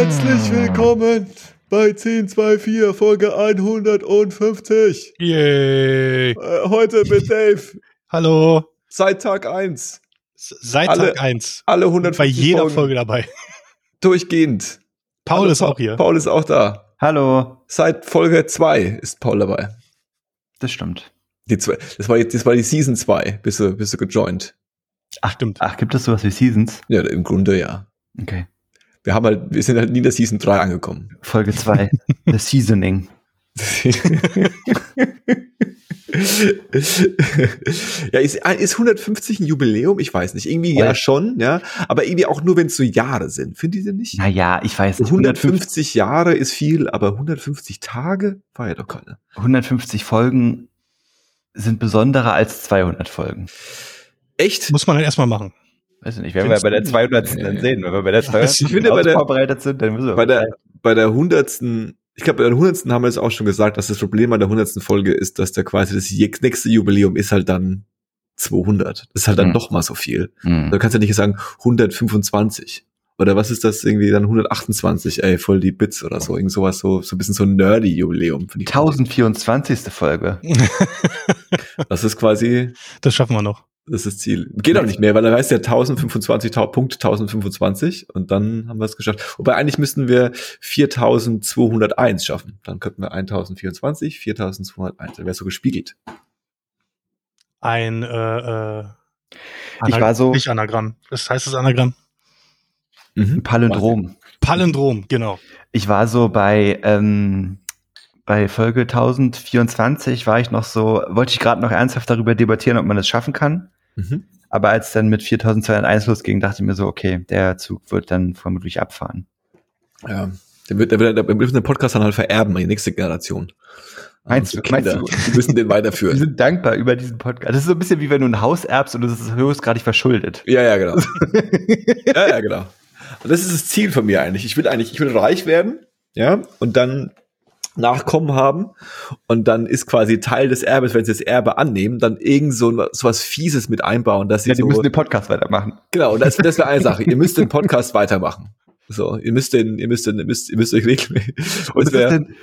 Herzlich willkommen bei 1024 Folge 150. Yay. Äh, heute mit Dave. Hallo. Seit Tag 1. Seit Alle- Tag 1. Alle 150 Bei jeder Folgen Folge dabei. durchgehend. Paul Hallo, ist auch hier. Paul ist auch da. Hallo. Seit Folge 2 ist Paul dabei. Das stimmt. Die zwei, das, war jetzt, das war die Season 2, bist du, bist du gejoint. Ach, stimmt. Ach, gibt es sowas wie Seasons? Ja, im Grunde ja. Okay. Wir haben halt, wir sind halt nie in der Season 3 angekommen. Folge 2. The Seasoning. ja, ist, ist 150 ein Jubiläum? Ich weiß nicht. Irgendwie ja schon, ja. Aber irgendwie auch nur, wenn es so Jahre sind. Findet ihr nicht? Naja, ich weiß nicht. 150 Jahre ist viel, aber 150 Tage war ja doch keine. 150 Folgen sind besonderer als 200 Folgen. Echt? Muss man dann erstmal machen. Weiß ich nicht, werden wir bei der du? 200. Nee. dann sehen. Wenn wir bei der 200. Ich finde, bei der- vorbereitet sind, dann müssen wir Bei der, bei der hundertsten, ich glaube, bei der hundertsten haben wir es auch schon gesagt, dass das Problem an der hundertsten Folge ist, dass der quasi das nächste Jubiläum ist halt dann 200. Das ist halt dann Hm. noch mal so viel. Hm. Da kannst du nicht sagen 125. Oder was ist das irgendwie dann 128, ey, voll die Bits oder so. Irgend sowas, so, so ein bisschen so ein nerdy Jubiläum. finde ich. 1024. Folge. Das ist quasi, Das schaffen wir noch. Das ist das Ziel. Geht auch nicht mehr, weil dann heißt ja 1025, tau- Punkt 1025 und dann haben wir es geschafft. Wobei eigentlich müssten wir 4201 schaffen. Dann könnten wir 1024, 4201. Dann wäre so gespiegelt. Ein äh, äh, Ich war so nicht Anagramm. Das heißt das Anagramm? Mhm. Palindrom. Palindrom, genau. Ich war so bei, ähm, bei Folge 1024 war ich noch so, wollte ich gerade noch ernsthaft darüber debattieren, ob man es schaffen kann. Mhm. Aber als dann mit 4201 losging, dachte ich mir so, okay, der Zug wird dann vermutlich abfahren. Ja. Der wird, der wird, der, wir müssen den Podcast dann halt vererben an die nächste Generation. Meinst du- meinst Kinder. du? Wir müssen den Wir weiterführen. sind dankbar über diesen Podcast. Das ist so ein bisschen wie wenn du ein Haus erbst und es ist höchstgradig verschuldet. Ja, ja, genau. ja, ja, genau. Und das ist das Ziel von mir eigentlich. Ich will eigentlich, ich will reich werden, ja, und dann Nachkommen haben und dann ist quasi Teil des Erbes, wenn sie das Erbe annehmen, dann irgend so, so was Fieses mit einbauen, dass sie Ja, die so, müssen den Podcast weitermachen. genau, und das, das wäre eine Sache. Ihr müsst den Podcast weitermachen. So, ihr müsst den, ihr müsst den, ihr müsst, ihr müsst euch regelmäßig. Und Und es ist, denn,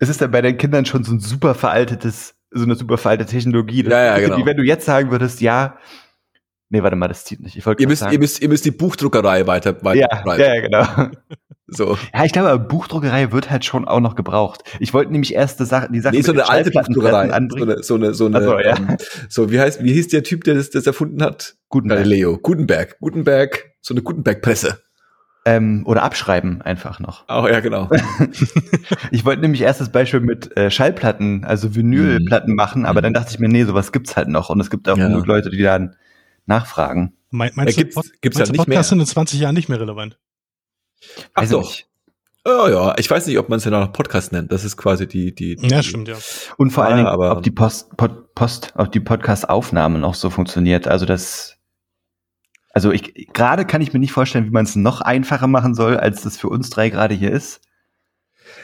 es ist dann bei den Kindern schon so ein super veraltetes, so eine super veraltete Technologie. Das Ja, ja, genau. Wie wenn du jetzt sagen würdest, ja, nee, warte mal, das zieht nicht. Ich wollte ihr müsst, sagen, ihr müsst, ihr müsst die Buchdruckerei weiter, weiter ja, betreiben. ja, genau. So. Ja, ich glaube, Buchdruckerei wird halt schon auch noch gebraucht. Ich wollte nämlich erst die Sache, die Sache Nee, so eine alte Buchdruckerei. So eine, so eine, so eine, so, ja. ähm, so, wie heißt, wie hieß der Typ, der das, das erfunden hat? Gutenberg. Galileo. Gutenberg. Gutenberg, so eine Gutenberg-Presse. Ähm, oder abschreiben einfach noch. Auch, ja, genau. Ich wollte nämlich erst das Beispiel mit äh, Schallplatten, also Vinylplatten machen, aber Mhm. dann dachte ich mir, nee, sowas gibt's halt noch. Und es gibt auch Ja. genug Leute, die dann nachfragen. Mein, Ja, meinst gibt's- du, gibt's meinst ja du nicht mehr. Podcasts sind in 20 Jahren nicht mehr relevant? Ach Weiß ich doch. nicht. Ja, ja. Ich weiß nicht, ob man es ja noch Podcast nennt. Das ist quasi die, die, die Ja, stimmt, ja. Und vor Ja, allen Dingen, aber- ob die Post, Pod, Post, ob die Podcast-Aufnahme noch so funktioniert. Also das, also ich, gerade kann ich mir nicht vorstellen, wie man es noch einfacher machen soll, als das für uns drei gerade hier ist.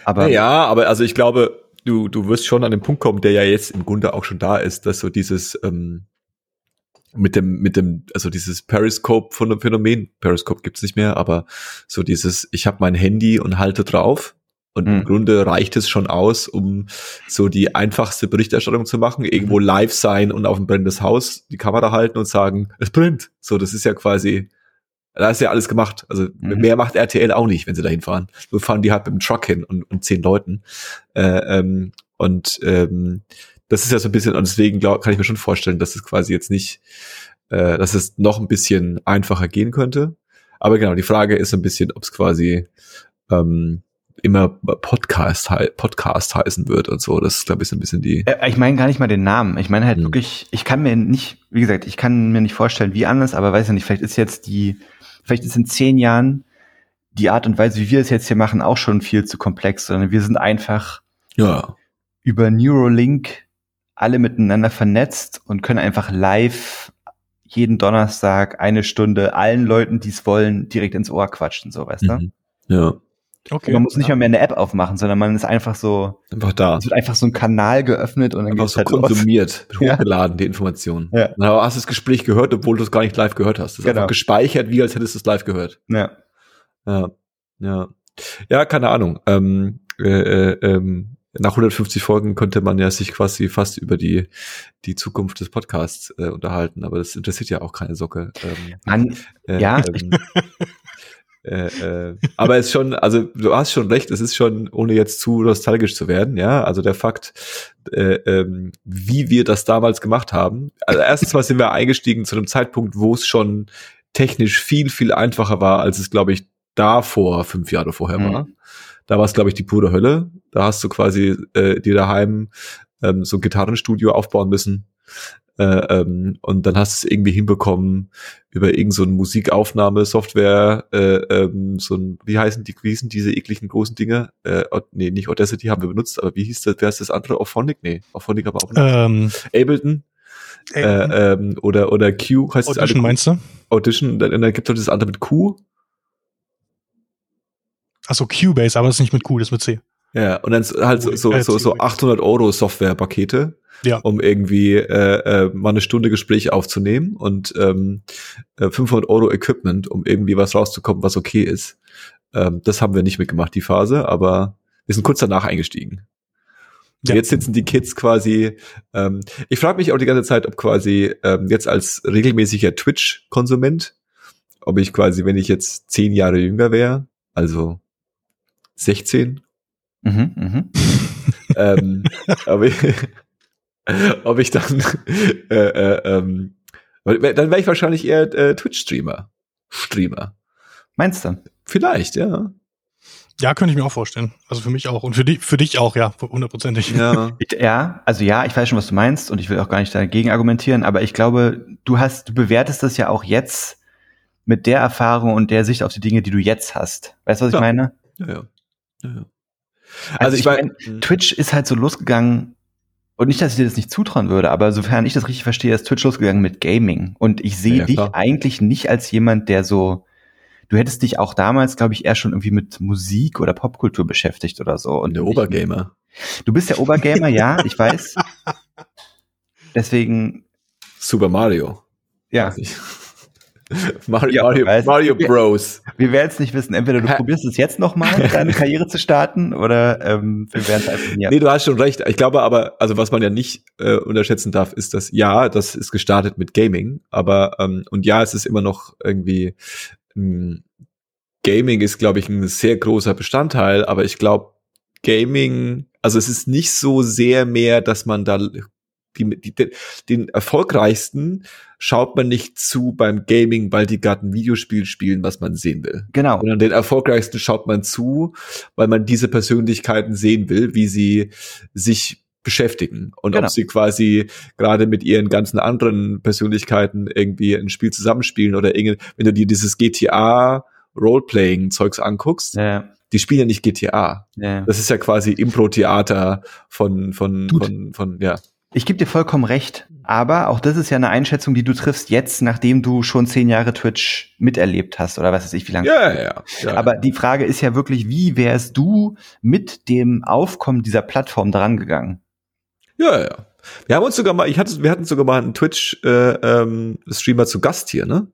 Aber Ja, aber also ich glaube, du, du wirst schon an den Punkt kommen, der ja jetzt im Grunde auch schon da ist, dass so dieses ähm, mit dem, mit dem, also dieses Periscope-Phänomen, Periscope gibt's nicht mehr, aber so dieses, ich habe mein Handy und halte drauf und im Mhm. Grunde reicht es schon aus, um so die einfachste Berichterstattung zu machen, irgendwo live sein und auf ein brennendes Haus die Kamera halten und sagen, es brennt. So, das ist ja quasi, da ist ja alles gemacht. Also Mhm. mehr macht RTL auch nicht, wenn sie dahin fahren. Nur fahren die halt mit dem Truck hin und, und zehn Leuten. Äh, ähm, und ähm, das ist ja so ein bisschen, und deswegen glaub, kann ich mir schon vorstellen, dass es quasi jetzt nicht, äh, dass es noch ein bisschen einfacher gehen könnte. Aber genau, die Frage ist ein bisschen, ob es quasi ähm, immer Podcast, Podcast heißen wird und so. Das ist, glaube ich, so ein bisschen die. Äh, Ich meine gar nicht mal den Namen. Ich meine halt Hm. wirklich, ich kann mir nicht, wie gesagt, ich kann mir nicht vorstellen, wie anders, aber weiß ja nicht, vielleicht ist jetzt die, vielleicht ist in zehn Jahren die Art und Weise, wie wir es jetzt hier machen, auch schon viel zu komplex, sondern wir sind einfach Ja, über Neuralink alle miteinander vernetzt und können einfach live jeden Donnerstag eine Stunde allen Leuten, die es wollen, direkt ins Ohr quatschen, so weißt du? mhm. ja, Okay. Man muss nicht mal mehr eine App aufmachen, sondern man ist einfach so, einfach da. es wird einfach so ein Kanal geöffnet und dann Einfach geht's so halt los. konsumiert, Ja. hochgeladen, die Informationen. Ja. Dann hast du das Gespräch gehört, obwohl du es gar nicht live gehört hast. Das ist Genau. einfach gespeichert, wie als hättest du es live gehört. Ja. Ja, ja. Ja, keine Ahnung. Ähm, äh, äh, ähm, nach 150 Folgen könnte man ja sich quasi fast über die, die Zukunft des Podcasts äh, unterhalten, aber das interessiert ja auch keine Socke. Ähm, Man, äh, Ja. Ähm, äh, äh, aber es ist schon, also du hast schon recht, es ist schon, ohne jetzt zu nostalgisch zu werden, ja, also der Fakt, äh, ähm, wie wir das damals gemacht haben. Also erstens mal sind wir eingestiegen zu einem Zeitpunkt, wo es schon technisch viel, viel einfacher war, als es, glaube ich, davor, fünf Jahre vorher Mhm. war. Da war es, glaube ich, die pure Hölle. Da hast du quasi äh, dir daheim ähm, so ein Gitarrenstudio aufbauen müssen. Äh, ähm, und dann hast du es irgendwie hinbekommen über irgendeine so Musikaufnahmesoftware, äh, ähm, so ein, wie heißen die, wie hießen diese ekligen großen Dinge? Äh, nee, nicht Audacity haben wir benutzt, aber wie hieß das, wer ist das andere? Auphonic? Nee, Auphonic aber auch nicht. Ähm, Ableton äh, äh, ähm, oder, oder Q heißt das Audition eine meinst du? Audition, dann, dann gibt es das andere mit Q. Achso, Cubase, aber das ist nicht mit Q, das ist mit C. Ja, und dann halt so, so, Äh, so, so Theorie. 800 Euro Softwarepakete, Ja. um irgendwie äh, äh, mal eine Stunde Gespräch aufzunehmen und ähm, äh, 500 Euro Equipment, um irgendwie was rauszukommen, was okay ist. Ähm, das haben wir nicht mitgemacht, die Phase, aber wir sind kurz danach eingestiegen. Ja. Jetzt sitzen die Kids quasi. Ähm, ich frage mich auch die ganze Zeit, ob quasi ähm, jetzt als regelmäßiger Twitch-Konsument, ob ich quasi, wenn ich jetzt zehn Jahre jünger wäre, also 16, Mhm, mhm. ähm, ob, ich, ob ich dann, äh, äh, ähm, dann wäre ich wahrscheinlich eher äh, Twitch-Streamer. Streamer. Meinst du? Vielleicht, ja. Ja, könnte ich mir auch vorstellen. Also für mich auch. Und für, die, für dich auch, ja, hundertprozentig. Ja. Ja, also ja, ich weiß schon, was du meinst und ich will auch gar nicht dagegen argumentieren, aber ich glaube, du hast, du bewertest das ja auch jetzt mit der Erfahrung und der Sicht auf die Dinge, die du jetzt hast. Weißt du, was Ja. ich meine? ja, ja. ja, ja. Also ich mein- Twitch ist halt so losgegangen und nicht, dass ich dir das nicht zutrauen würde, aber sofern ich das richtig verstehe, ist Twitch losgegangen mit Gaming und ich sehe Ja, dich klar. eigentlich nicht als jemand, der so Du hättest dich auch damals, glaube ich, eher schon irgendwie mit Musik oder Popkultur beschäftigt oder so. Und der Obergamer. Du bist der Obergamer, ja, ich weiß. Deswegen, Super Mario. ja. Mario, Ja, Mario, weiß- Mario Bros. wir werden es nicht wissen. Entweder du Hä? probierst es jetzt nochmal, deine Karriere zu starten, oder ähm, wir werden es einfach nie. Nee, du hast schon recht. Ich glaube aber, also was man ja nicht äh, unterschätzen darf, ist, dass ja, das ist gestartet mit Gaming, aber ähm, und ja, es ist immer noch irgendwie ähm, Gaming ist, glaube ich, ein sehr großer Bestandteil, aber ich glaube, Gaming, also es ist nicht so sehr mehr, dass man da die, die, den erfolgreichsten schaut man nicht zu beim Gaming, weil die gerade ein Videospiel spielen, was man sehen will Genau. sondern den erfolgreichsten schaut man zu, weil man diese Persönlichkeiten sehen will, wie sie sich beschäftigen und Genau. ob sie quasi gerade mit ihren ganzen anderen Persönlichkeiten irgendwie ein Spiel zusammenspielen oder irgendwie, wenn du dir dieses GTA Roleplaying Zeugs anguckst, Ja, die spielen ja nicht GTA. ja. Das ist ja quasi Impro-Theater von, von, von, von, ja. Ich gebe dir vollkommen recht, aber auch das ist ja eine Einschätzung, die du triffst jetzt, nachdem du schon zehn Jahre Twitch miterlebt hast oder was weiß ich, wie lange. Ja, ja, ja. Aber die Frage ist ja wirklich, wie wärst du mit dem Aufkommen dieser Plattform dran gegangen? Ja, ja. Wir haben uns sogar mal, ich hatte, wir hatten sogar mal einen Twitch-Streamer äh, ähm, Streamer zu Gast hier, ne?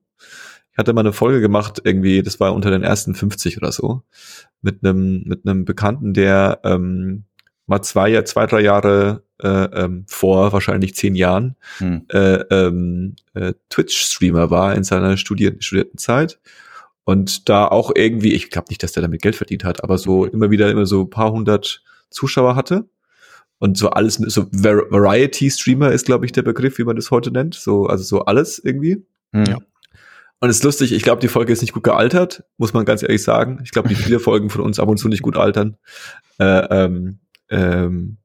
Ich hatte mal eine Folge gemacht, irgendwie, das war unter den ersten 50 oder so, mit einem mit einem Bekannten, der ähm, mal zwei, zwei, drei Jahre äh, ähm, vor wahrscheinlich zehn Jahren Hm. äh, ähm, äh, Twitch-Streamer war in seiner Studi Studentenzeit und da auch irgendwie, ich glaube nicht, dass der damit Geld verdient hat, aber so immer wieder immer so ein paar hundert Zuschauer hatte und so alles, so Var Variety-Streamer ist, glaube ich, der Begriff, wie man das heute nennt, so also so alles irgendwie. Hm. Ja. Und es ist lustig, ich glaube, die Folge ist nicht gut gealtert, muss man ganz ehrlich sagen. Ich glaube, die viele Folgen von uns ab und zu nicht gut altern. Äh, ähm, ähm,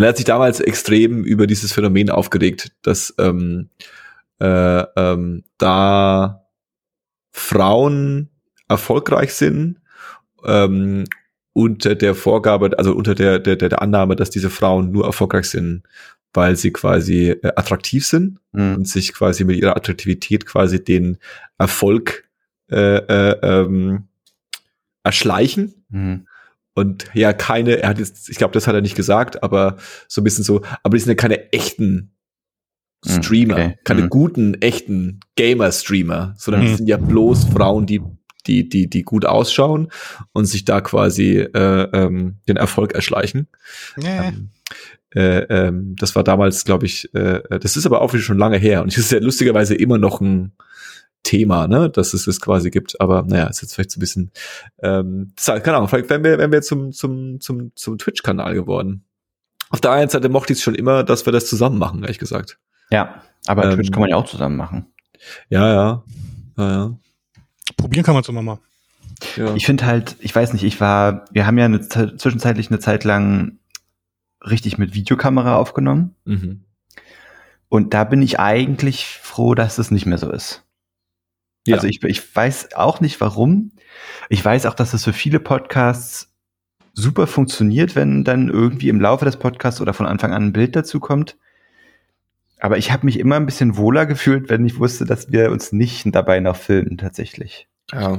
man hat sich damals extrem über dieses Phänomen aufgeregt, dass ähm, äh, ähm, da Frauen erfolgreich sind ähm, unter der Vorgabe, also unter der, der, der Annahme, dass diese Frauen nur erfolgreich sind, weil sie quasi äh, attraktiv sind Hm. und sich quasi mit ihrer Attraktivität quasi den Erfolg äh, äh, ähm, erschleichen Hm. Und ja keine, er hat jetzt, ich glaube, das hat er nicht gesagt, aber so ein bisschen so, aber die sind ja keine echten Hm, Streamer, okay. keine Hm. guten, echten Gamer-Streamer, sondern Hm. das sind ja bloß Frauen, die die, die, die gut ausschauen und sich da quasi äh, ähm, den Erfolg erschleichen. Nee. Ähm, äh, ähm, das war damals, glaube ich, äh, das ist aber auch schon lange her und es ist ja lustigerweise immer noch ein Thema, ne, dass es das quasi gibt. Aber naja, ist jetzt vielleicht so ein bisschen, ähm, das keine Ahnung, vielleicht wären wir, wären wir zum, zum, zum, zum Twitch-Kanal geworden. Auf der einen Seite mochte ich es schon immer, dass wir das zusammen machen, ehrlich gesagt. Ja, aber Ähm, Twitch kann man ja auch zusammen machen. Ja, ja. Ja, ja. Probieren kann man es immer mal. ja. Ich finde halt, ich weiß nicht, ich war, wir haben ja eine, Ze- zwischenzeitlich eine Zeit lang richtig mit Videokamera aufgenommen. mhm. Und da bin ich eigentlich froh, dass es nicht mehr so ist. Ja. Also ich, ich weiß auch nicht warum. Ich weiß auch, dass es für viele Podcasts super funktioniert, wenn dann irgendwie im Laufe des Podcasts oder von Anfang an ein Bild dazu kommt. Aber ich habe mich immer ein bisschen wohler gefühlt, wenn ich wusste, dass wir uns nicht dabei noch filmen, tatsächlich. Ja.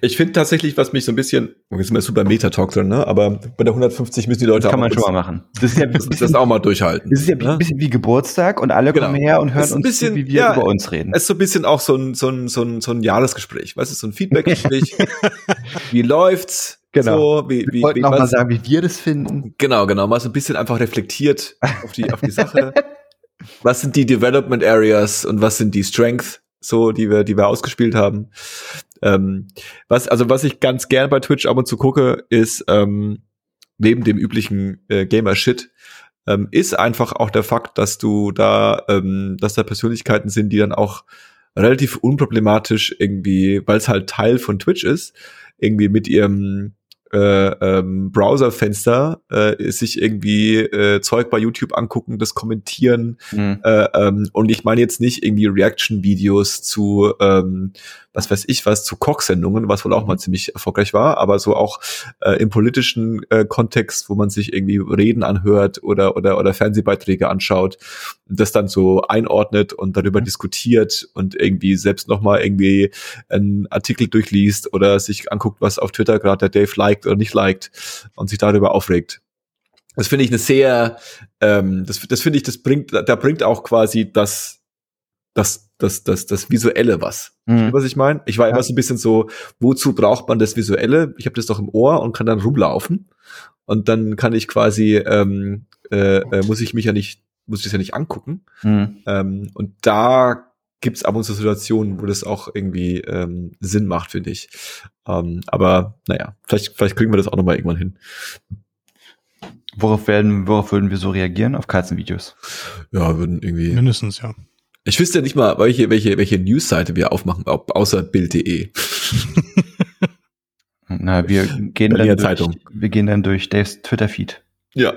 Ich finde tatsächlich, was mich so ein bisschen, oh, jetzt sind wir super Meta-Talk drin, ne? aber bei der 150 müssen die Leute Das kann auch man schon mal machen. Das ist ja ein das, bisschen, das auch mal durchhalten. das ist ja ne? ein bisschen wie Geburtstag und alle Genau. kommen her und hören uns bisschen- zu, wie wir ja, über uns reden. Es ist so ein bisschen auch so ein, so ein, so ein, so ein Jahresgespräch, weißt du, so ein Feedbackgespräch. wie läuft's? Genau. So, wie, Wir wie, wollten wie auch mal sagen, wie wir das finden. Genau, genau, mal so ein bisschen einfach reflektiert auf die, auf die Sache. was sind die Development Areas und was sind die Strengths, so, die wir, die wir ausgespielt haben. Ähm, was, also was ich ganz gern bei Twitch ab und zu gucke, ist, ähm, neben dem üblichen äh, Gamer-Shit, ähm, ist einfach auch der Fakt, dass du da, ähm, dass da Persönlichkeiten sind, die dann auch relativ unproblematisch irgendwie, weil es halt Teil von Twitch ist, irgendwie mit ihrem äh, ähm, Browserfenster äh, sich irgendwie äh, Zeug bei YouTube angucken, das kommentieren. Mhm. äh, ähm, und ich meine jetzt nicht irgendwie Reaction-Videos zu, ähm, was weiß ich was, zu Kochsendungen, was wohl auch mal ziemlich erfolgreich war, aber so auch äh, im politischen äh, Kontext, wo man sich irgendwie Reden anhört oder oder oder Fernsehbeiträge anschaut, das dann so einordnet und darüber diskutiert und irgendwie selbst noch mal irgendwie einen Artikel durchliest oder sich anguckt, was auf Twitter gerade der Dave liked oder nicht liked und sich darüber aufregt. Das finde ich eine sehr, ähm, das, das finde ich, das bringt, da bringt auch quasi das, das, das, das, das Visuelle was. Mhm. Was ich meine? Ich war Ja. immer so ein bisschen so, wozu braucht man das Visuelle? Ich habe das doch im Ohr und kann dann rumlaufen. Und dann kann ich quasi, ähm, äh, äh, muss ich mich ja nicht, muss ich das ja nicht angucken. Mhm. Ähm, und da gibt's ab und zu Situationen, wo das auch irgendwie ähm, Sinn macht, finde ich. Ähm, aber naja, vielleicht, vielleicht kriegen wir das auch noch mal irgendwann hin. Worauf werden, worauf würden wir so reagieren? Auf Katzenvideos. Ja, würden irgendwie. Mindestens, ja. Ich wüsste ja nicht mal, welche, welche, welche Newsseite wir aufmachen, ob, außer Bild.de. Na, wir gehen dann durch, Zeitung. wir gehen dann durch Daves Twitter-Feed. Ja.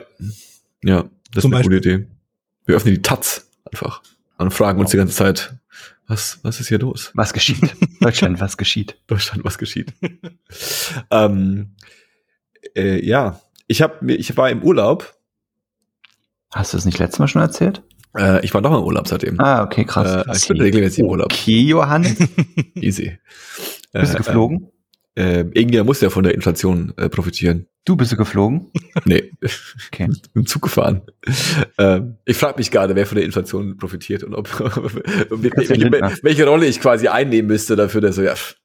Ja, das Zum ist eine gute Idee. Wir öffnen die Taz einfach und fragen uns die ganze Zeit, was, was ist hier los? Was geschieht? Deutschland, was geschieht? Deutschland, was geschieht? ähm, äh, ja, ich hab, mir- ich war im Urlaub. Hast du es nicht letztes Mal schon erzählt? Äh, ich war noch im Urlaub seitdem. Ah, okay, krass. Äh, ich bin regelmäßig im Urlaub. Okay, Johannes. Easy. Bist du Äh, geflogen? Äh, irgendjemand muss ja von der Inflation äh, profitieren. Du bist du geflogen? Nee, Okay. dem Zug gefahren. Ähm, ich frage mich gerade, wer von der Inflation profitiert und ob welche, welche Rolle ich quasi einnehmen müsste dafür, dass so, ja, ich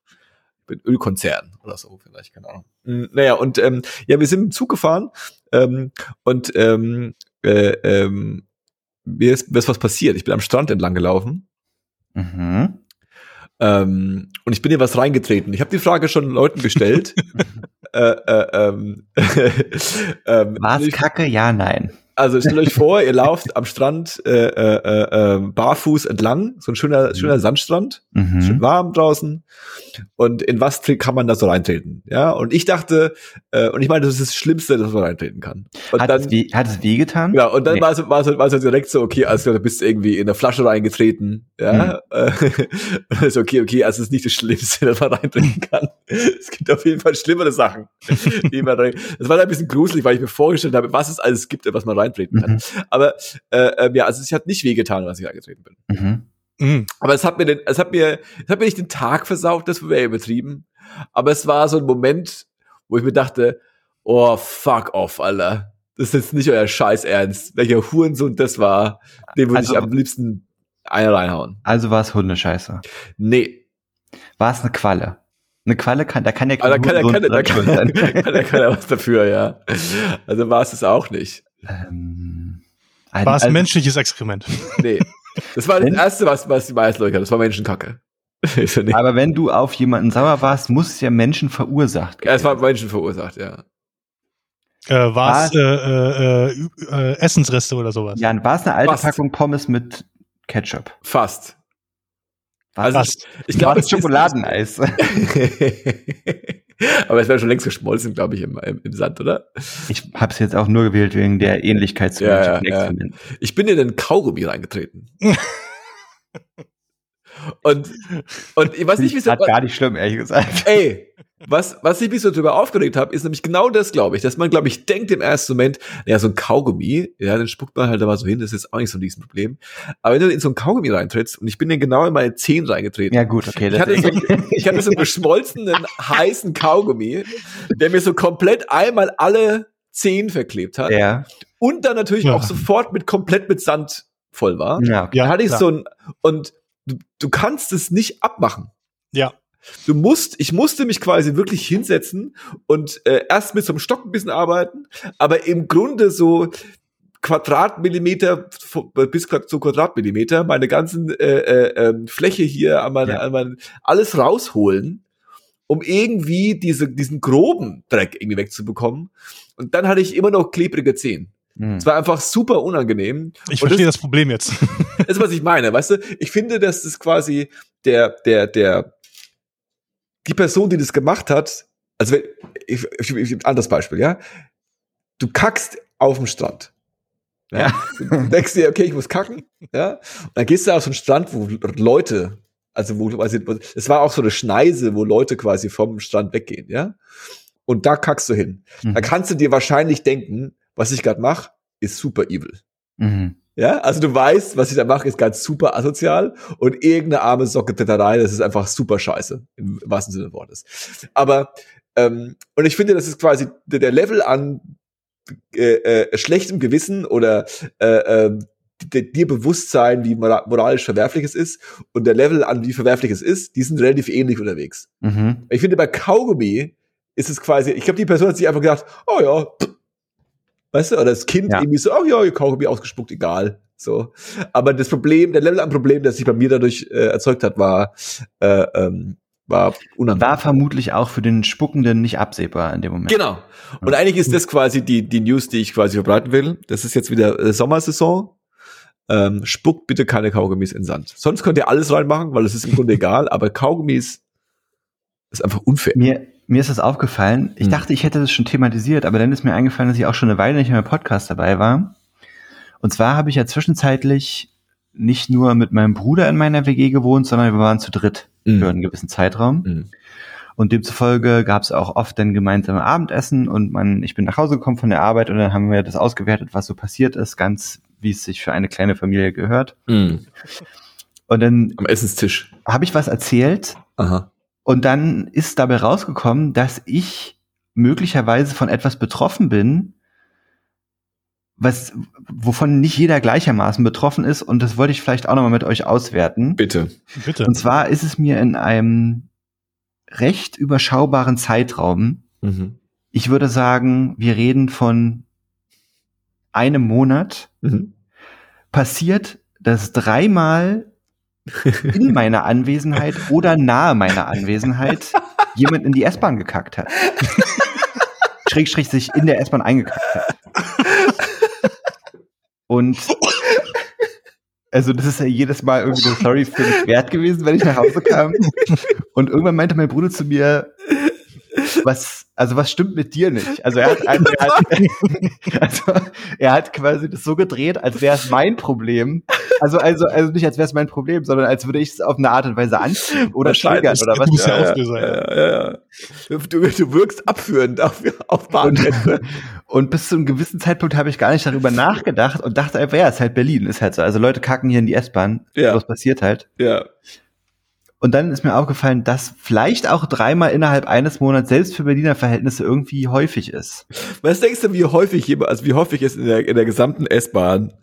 bin Ölkonzern oder so, vielleicht, keine Ahnung. Mm, Naja, und ähm, ja, wir sind im Zug gefahren ähm, und ähm, äh, ähm, mir ist, mir ist was passiert. Ich bin am Strand entlang gelaufen Mhm. Ähm, und ich bin hier was reingetreten. Ich habe die Frage schon Leuten gestellt. äh, äh, ähm, ähm, War's kacke? Ja, nein. Also stellt euch vor, ihr lauft am Strand äh, äh, äh, barfuß entlang, so ein schöner, schöner Sandstrand, schön Mhm. warm draußen. Und in was kann man da so reintreten? Ja, und ich dachte, äh, und ich meine, das ist das Schlimmste, dass man reintreten kann. Und Hat, dann, es weh, hat es wehgetan? ja, und dann Nee. war es war es war es direkt so, okay, also du bist irgendwie in eine Flasche reingetreten, ja, äh, und ist okay, okay, also es ist nicht das Schlimmste, dass man reintreten kann. Es gibt auf jeden Fall schlimmere Sachen, die man rein. Das war dann ein bisschen gruselig, weil ich mir vorgestellt habe, was es alles gibt, was man reintreten kann. Mhm. Aber äh, ähm, ja, also es hat nicht wehgetan, als ich reingetreten bin. Mhm. Mhm. Aber es hat mir den, es hat mir, es hat mir nicht den Tag versaut, das wäre übertrieben. Aber es war so ein Moment, wo ich mir dachte, oh fuck off, Alter. Das ist jetzt nicht euer Scheiß Ernst. Welcher Hurensohn das war, dem würde Also- ich am liebsten eine reinhauen. Also war es Hundescheiße. Nee. War es eine Qualle? Eine Qualle kann, da kann ja Aber da kann, da Hurensohn kann, da kann, sein. kann, kann er was dafür, ja. Also war es es auch nicht. Ähm, ein- War es also- menschliches Exkrement? Nee. Das war das Erste, was, was die meisten Leute hatten. Das war Menschenkacke. Aber wenn du auf jemanden sauer warst, muss es ja Menschen verursacht. Ja, es war Menschen verursacht, ja. Äh, war es äh, äh, äh, Essensreste oder sowas? Ja, war es eine alte Fast. Packung Pommes mit Ketchup? Fast. Also Fast. Ich glaube, es Schokoladeneis? Aber es wäre schon längst geschmolzen, glaube ich, im, im, im Sand, oder? Ich habe es jetzt auch nur gewählt wegen der Ähnlichkeit zu Ja, ja. Ich bin in den Kaugummi reingetreten. und, und ich weiß nicht, wie es Hat gar nicht schlimm, ehrlich gesagt. Ey, was, was ich mich so drüber aufgeregt habe, ist nämlich genau das, glaube ich, dass man, glaube ich, denkt im ersten Moment, ja, so ein Kaugummi, ja, dann spuckt man halt da mal so hin, das ist jetzt auch nicht so ein Riesenproblem. Aber wenn du in so ein Kaugummi reintrittst, und ich bin dann genau in meine Zehen reingetreten. Ja gut, okay. Ich Das hatte, so, ich hatte so einen geschmolzenen, heißen Kaugummi, der mir so komplett einmal alle Zehen verklebt hat ja. und dann natürlich Ja. auch sofort mit komplett mit Sand voll war. Ja, okay. Ja, da hatte ich klar. so ein, und du, du kannst es nicht abmachen. Ja. Du musst, ich musste mich quasi wirklich hinsetzen und äh, erst mit so einem Stock ein bisschen arbeiten, aber im Grunde so Quadratmillimeter vo- bis zu Quadratmillimeter meine ganzen äh, äh, ähm, Fläche hier an meine, Ja. an mein, alles rausholen, um irgendwie diese, diesen groben Dreck irgendwie wegzubekommen. Und dann hatte ich immer noch klebrige Zehen. Hm. Es war einfach super unangenehm. Ich verstehe das Problem jetzt. Das ist, was ich meine, weißt du? Ich finde, dass das quasi der, der, der, die Person, die das gemacht hat, also wenn, ich, ich, ich, ein anderes Beispiel, ja? Du kackst auf dem Strand. Ja. Du denkst dir, okay, ich muss kacken, ja? Und dann gehst du auf so einen Strand, wo Leute, also wo quasi, es war auch so eine Schneise, wo Leute quasi vom Strand weggehen, ja? Und da kackst du hin. Mhm. Da kannst du dir wahrscheinlich denken, was ich gerade mache, ist super evil. Mhm. Ja, also du weißt, was ich da mache, ist ganz super asozial und irgendeine arme Socke da rein, das ist einfach super scheiße, im wahrsten Sinne des Wortes. Aber, ähm, und ich finde, das ist quasi der, der Level an äh, äh, schlechtem Gewissen oder äh, äh, di- dir bewusst sein, wie mora- moralisch verwerflich es ist und der Level an wie verwerflich es ist, die sind relativ ähnlich unterwegs. Mhm. Ich finde, bei Kaugummi ist es quasi, ich glaube, die Person hat sich einfach gedacht, oh ja, pff. Weißt du, oder das Kind Ja. irgendwie so, oh ja, ihr Kaugummi ausgespuckt, egal. So. Aber das Problem, der Level an Problem, das sich bei mir dadurch äh, erzeugt hat, war, äh, ähm, war unangenehm. War vermutlich auch für den Spuckenden nicht absehbar in dem Moment. Genau. Und eigentlich ist das quasi die, die News, die ich quasi verbreiten will. Das ist jetzt wieder äh, Sommersaison. Ähm, spuckt bitte keine Kaugummis in Sand. Sonst könnt ihr alles reinmachen, weil es ist im Grunde egal, aber Kaugummis ist einfach unfair. Mir, mir ist das aufgefallen. Ich Hm. dachte, ich hätte das schon thematisiert, aber dann ist mir eingefallen, dass ich auch schon eine Weile nicht mehr im Podcast dabei war. Und zwar habe ich ja zwischenzeitlich nicht nur mit meinem Bruder in meiner WG gewohnt, sondern wir waren zu dritt Mhm. für einen gewissen Zeitraum. Mhm. Und demzufolge gab es auch oft dann gemeinsame Abendessen und man, ich bin nach Hause gekommen von der Arbeit und dann haben wir das ausgewertet, was so passiert ist, ganz wie es sich für eine kleine Familie gehört. Mhm. Und dann Am Essenstisch. habe ich was erzählt Aha. Und dann ist dabei rausgekommen, dass ich möglicherweise von etwas betroffen bin, was, wovon nicht jeder gleichermaßen betroffen ist. Und das wollte ich vielleicht auch nochmal mit euch auswerten. Bitte. Bitte. Und zwar ist es mir in einem recht überschaubaren Zeitraum, Mhm. ich würde sagen, wir reden von einem Monat, Mhm. passiert, dass dreimal in meiner Anwesenheit oder nahe meiner Anwesenheit jemand in die S-Bahn gekackt hat. Schrägstrich sich in der S-Bahn eingekackt hat. Und also das ist ja jedes Mal irgendwie eine Story für mich wert gewesen, wenn ich nach Hause kam. Und irgendwann meinte mein Bruder zu mir, was, also was stimmt mit dir nicht? Also er hat, er hat, also er hat quasi das so gedreht, als wäre es mein Problem. Also, also, also nicht als wäre es mein Problem, sondern als würde ich es auf eine Art und Weise anziehen oder triggern oder was. Du bist ja Ja, ja, ja. ja. Du, du wirkst abführend auf, auf Und, Bahnhöfe. und bis zu einem gewissen Zeitpunkt habe ich gar nicht darüber nachgedacht und dachte einfach, ja, ist halt Berlin, ist halt so. Also Leute kacken hier in die S-Bahn, Ja. was passiert halt. Ja. Und dann ist mir aufgefallen, dass vielleicht auch dreimal innerhalb eines Monats selbst für Berliner Verhältnisse irgendwie häufig ist. Was denkst du, wie häufig jemand, also wie häufig es in der, in der gesamten S-Bahn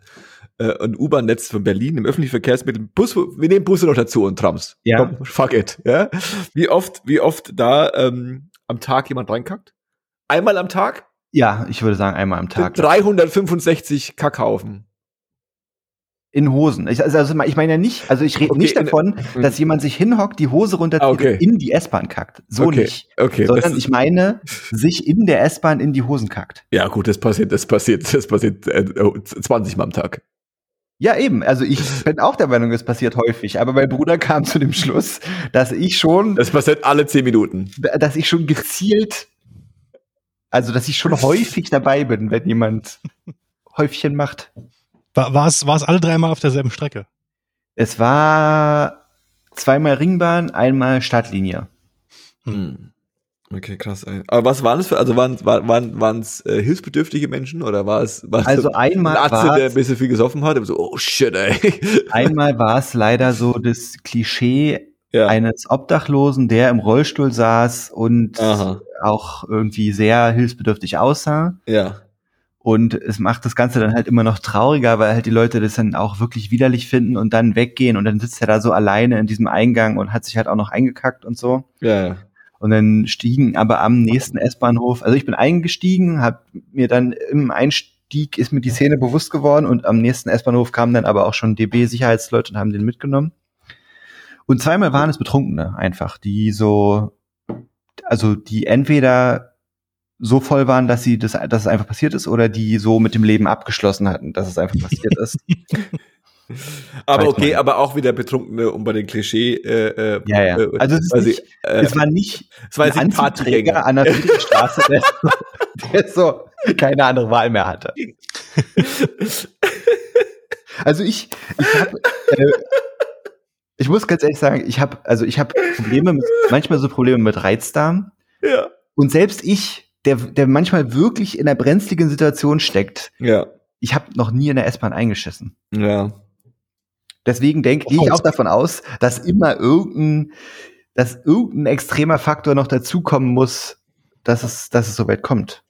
äh, ein U-Bahn-Netz von Berlin im öffentlichen Verkehrsmittel, Bus, wir nehmen Busse noch dazu und Trams. Ja. Komm, fuck it. Ja? Wie oft, wie oft da ähm, am Tag jemand reinkackt? Einmal am Tag? Ja, ich würde sagen einmal am Tag. 365 Kackhaufen. In Hosen. Ich, also also ich meine ja nicht, also ich rede Okay, nicht in- davon, dass jemand sich hinhockt, die Hose runterzieht okay. und in die S-Bahn kackt. So okay, nicht. Okay, Sondern ich meine, sich in der S-Bahn in die Hosen kackt. ja gut, das passiert, das passiert, das passiert äh, 20 Mal am Tag. Ja, eben. Also ich bin auch der Meinung, es passiert häufig. Aber mein Bruder kam zu dem Schluss, dass ich schon, Das passiert alle 10 Minuten. dass ich schon gezielt, also dass ich schon häufig dabei bin, wenn jemand Häufchen macht. War, war, es, war es alle dreimal auf derselben Strecke? Es war zweimal Ringbahn, einmal Stadtlinie. Hm. Okay, krass. Ey. Aber was waren es für, also waren waren waren waren es äh, hilfsbedürftige Menschen oder war es war es Also ein einmal Arzt, war der ein bisschen viel gesoffen hat? Und so, oh shit, ey. einmal war es leider so das Klischee ja. eines Obdachlosen, der im Rollstuhl saß und Aha. auch irgendwie sehr hilfsbedürftig aussah. Ja. Und es macht das Ganze dann halt immer noch trauriger, weil halt die Leute das dann auch wirklich widerlich finden und dann weggehen und dann sitzt er da so alleine in diesem Eingang und hat sich halt auch noch eingekackt und so. Ja, ja. Und dann stiegen aber am nächsten S-Bahnhof, also ich bin eingestiegen, hab mir dann im Einstieg ist mir die Szene bewusst geworden und am nächsten S-Bahnhof kamen dann aber auch schon DB-Sicherheitsleute und haben den mitgenommen. Und zweimal waren es Betrunkene einfach, die so, also die entweder so voll waren, dass sie das, dass es einfach passiert ist, oder die so mit dem Leben abgeschlossen hatten, dass es einfach passiert ist. Aber Weiß okay, man. aber auch wieder Betrunkene, um bei den Klischee. Äh, äh, Ja, ja. äh, Also es nicht- äh, es war nicht es war ein ein Anzugträger an der Friedrichstraße, der, der so keine andere Wahl mehr hatte. Also ich, ich habe, äh, ich muss ganz ehrlich sagen, ich habe, also ich habe Probleme, mit, manchmal so Probleme mit Reizdarm. Ja. Und selbst ich, der, der manchmal wirklich in einer brenzligen Situation steckt, Ja. ich habe noch nie in der S-Bahn eingeschissen. Ja. Deswegen denke gehe ich auch davon aus, dass immer irgendein, dass irgendein extremer Faktor noch dazukommen muss, dass es, dass es soweit kommt.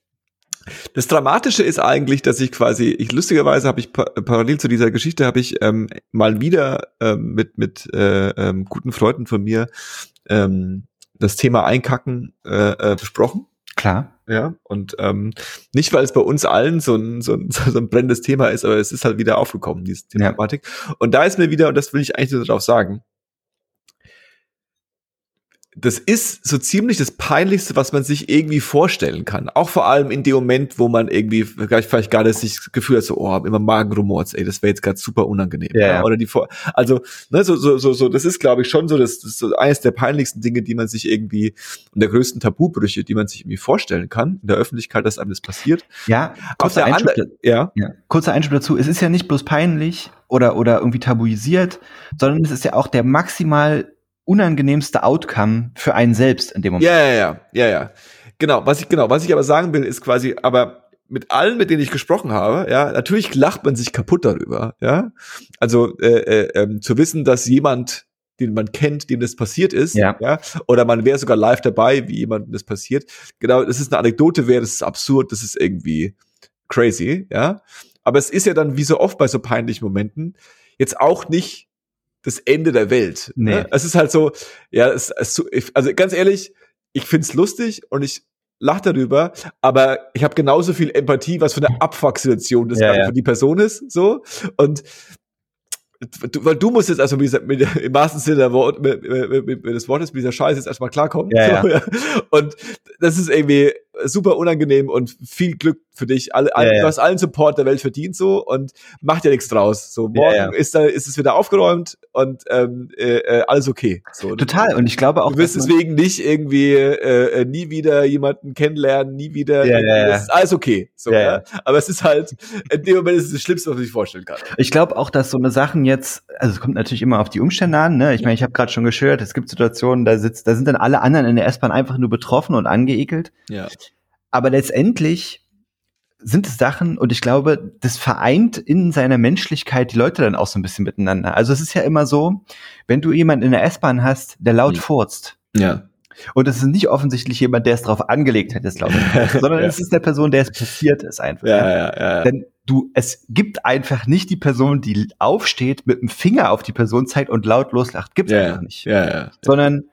Das Dramatische ist eigentlich, dass ich quasi, ich lustigerweise habe ich pa parallel zu dieser Geschichte habe ich ähm, mal wieder ähm, mit mit äh, ähm, guten Freunden von mir ähm, das Thema Einkacken äh, äh, besprochen. Klar. Ja, und ähm, nicht, weil es bei uns allen so ein, so, ein, so ein brennendes Thema ist, aber es ist halt wieder aufgekommen, diese Ja. Thematik. Und da ist mir wieder, und das will ich eigentlich nur darauf sagen, das ist so ziemlich das Peinlichste, was man sich irgendwie vorstellen kann. Auch vor allem in dem Moment, wo man irgendwie vielleicht, vielleicht gerade sich das Gefühl hat, so, oh, immer Magenrumors, ey, das wäre jetzt gerade super unangenehm. Ja, ja. Oder die vor, also, ne, so, so, so, so, das ist, glaube ich, schon so, das, das ist so eines der peinlichsten Dinge, die man sich irgendwie, und der größten Tabubrüche, die man sich irgendwie vorstellen kann, in der Öffentlichkeit, dass einem das passiert. Ja, kurzer Einschub, ja, ja, kurzer Einschub dazu. Es ist ja nicht bloß peinlich oder, oder irgendwie tabuisiert, sondern es ist ja auch der maximal unangenehmste Outcome für einen selbst in dem Moment. Ja, ja, ja, ja, ja. Genau, was ich, genau, was ich aber sagen will, ist quasi, aber mit allen, mit denen ich gesprochen habe, ja, natürlich lacht man sich kaputt darüber, ja. Also äh, äh, ähm, zu wissen, dass jemand, den man kennt, dem das passiert ist, Ja. oder man wäre sogar live dabei, wie jemandem das passiert. Genau, das ist eine Anekdote, wäre, das ist absurd, das ist irgendwie crazy, ja. Aber es ist ja dann, wie so oft bei so peinlichen Momenten, jetzt auch nicht das Ende der Welt. Nee. Ne? Es ist halt so, ja, es, es, also ganz ehrlich, ich find's lustig und ich lach darüber, aber ich habe genauso viel Empathie, was für eine Abfuck-Situation das Ja, ja. für die Person ist, so und du, weil du musst jetzt also mit dieser, mit, im wahrsten Sinne der Wort, mit, mit, mit, mit des Wortes mit dieser Scheiße jetzt erstmal klarkommen. Ja, So, Und das ist irgendwie super unangenehm und viel Glück für dich. Alle, Ja, ja. Du hast allen Support der Welt verdient so und macht ja nichts draus. So morgen Ja, ja. ist da ist es wieder aufgeräumt und ähm, äh, äh, alles okay. So, Total. Und ich glaube auch, Du wirst deswegen nicht irgendwie äh, äh, nie wieder jemanden kennenlernen, nie wieder. Ja, ja, ja. Alles okay. So, Ja, ja, ja. Aber es ist halt, in dem Moment ist es das Schlimmste, was man sich vorstellen kann. Ich glaube auch, dass so eine Sachen jetzt, also es kommt natürlich immer auf die Umstände an, ne? Ich meine, ich habe gerade schon geschildert, es gibt Situationen, da sitzt, da sind dann alle anderen in der S-Bahn einfach nur betroffen und angeekelt. Ja. Aber letztendlich sind es Sachen, und ich glaube, das vereint in seiner Menschlichkeit die Leute dann auch so ein bisschen miteinander. Also es ist ja immer so, wenn du jemanden in der S-Bahn hast, der laut Hm. furzt, Ja. und es ist nicht offensichtlich jemand, der es drauf angelegt hat, das laut zu furzen, sondern Ja. es ist der Person, der es passiert ist einfach. Ja, ja, ja. Dann du, es gibt einfach nicht die Person, die aufsteht, mit dem Finger auf die Person zeigt und laut loslacht. Gibt's Ja, einfach nicht. Ja, ja. Sondern